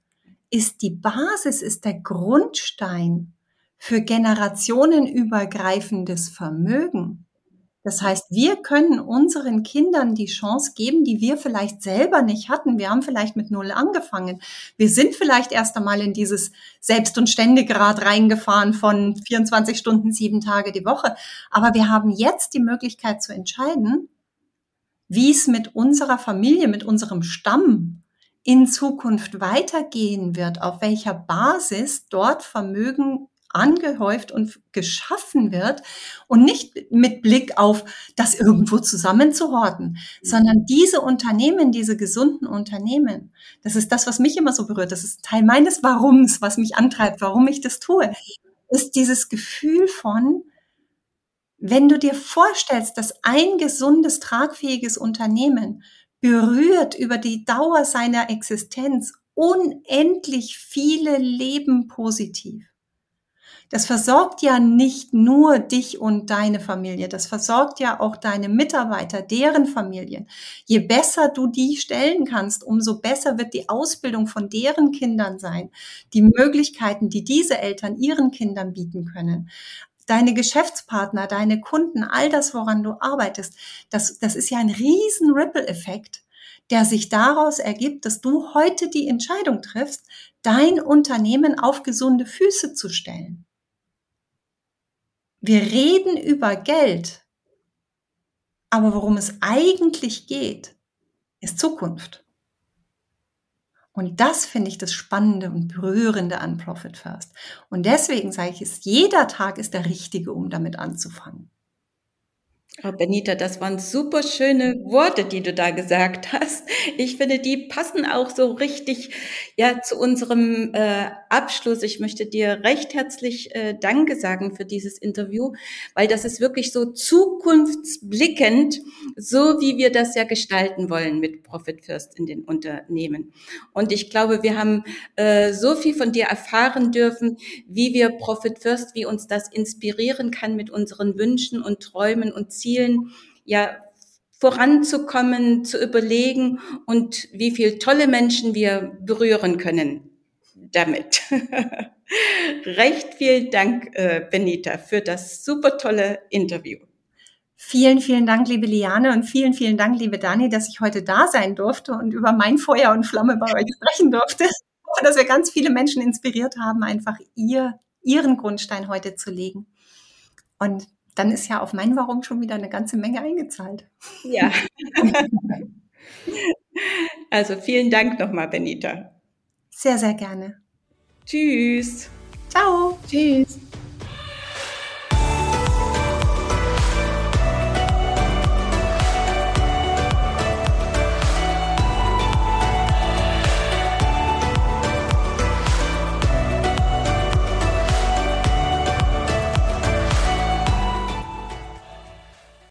ist die Basis, ist der Grundstein für generationenübergreifendes Vermögen. Das heißt, wir können unseren Kindern die Chance geben, die wir vielleicht selber nicht hatten. Wir haben vielleicht mit Null angefangen. Wir sind vielleicht erst einmal in dieses Selbst- und Ständegrad reingefahren von 24 Stunden, sieben Tage die Woche. Aber wir haben jetzt die Möglichkeit zu entscheiden, wie es mit unserer Familie, mit unserem Stamm in Zukunft weitergehen wird, auf welcher Basis dort Vermögen angehäuft und geschaffen wird und nicht mit Blick auf das irgendwo zusammenzuhorten, mhm. sondern diese Unternehmen, diese gesunden Unternehmen, das ist das, was mich immer so berührt, das ist Teil meines Warums, was mich antreibt, warum ich das tue, ist dieses Gefühl von, wenn du dir vorstellst, dass ein gesundes, tragfähiges Unternehmen berührt über die Dauer seiner Existenz unendlich viele Leben positiv. Das versorgt ja nicht nur dich und deine Familie, das versorgt ja auch deine Mitarbeiter, deren Familien. Je besser du die stellen kannst, umso besser wird die Ausbildung von deren Kindern sein, die Möglichkeiten, die diese Eltern ihren Kindern bieten können deine Geschäftspartner, deine Kunden, all das, woran du arbeitest, das, das ist ja ein riesen Ripple-Effekt, der sich daraus ergibt, dass du heute die Entscheidung triffst, dein Unternehmen auf gesunde Füße zu stellen. Wir reden über Geld, aber worum es eigentlich geht, ist Zukunft. Und das finde ich das Spannende und Berührende an Profit First. Und deswegen sage ich es, jeder Tag ist der richtige, um damit anzufangen. Oh, Benita, das waren super schöne Worte, die du da gesagt hast. Ich finde, die passen auch so richtig ja zu unserem äh, Abschluss. Ich möchte dir recht herzlich äh, Danke sagen für dieses Interview, weil das ist wirklich so zukunftsblickend, so wie wir das ja gestalten wollen mit Profit First in den Unternehmen. Und ich glaube, wir haben äh, so viel von dir erfahren dürfen, wie wir Profit First, wie uns das inspirieren kann mit unseren Wünschen und Träumen und Zielen, ja, voranzukommen, zu überlegen und wie viel tolle Menschen wir berühren können damit. Recht vielen Dank, äh, Benita, für das super tolle Interview. Vielen, vielen Dank, liebe Liane und vielen, vielen Dank, liebe Dani, dass ich heute da sein durfte und über mein Feuer und Flamme bei euch sprechen durfte. Hoffe, dass wir ganz viele Menschen inspiriert haben, einfach ihr, ihren Grundstein heute zu legen. Und dann ist ja auf mein Warum schon wieder eine ganze Menge eingezahlt. Ja. also vielen Dank nochmal, Benita. Sehr, sehr gerne. Tschüss. Ciao. Tschüss.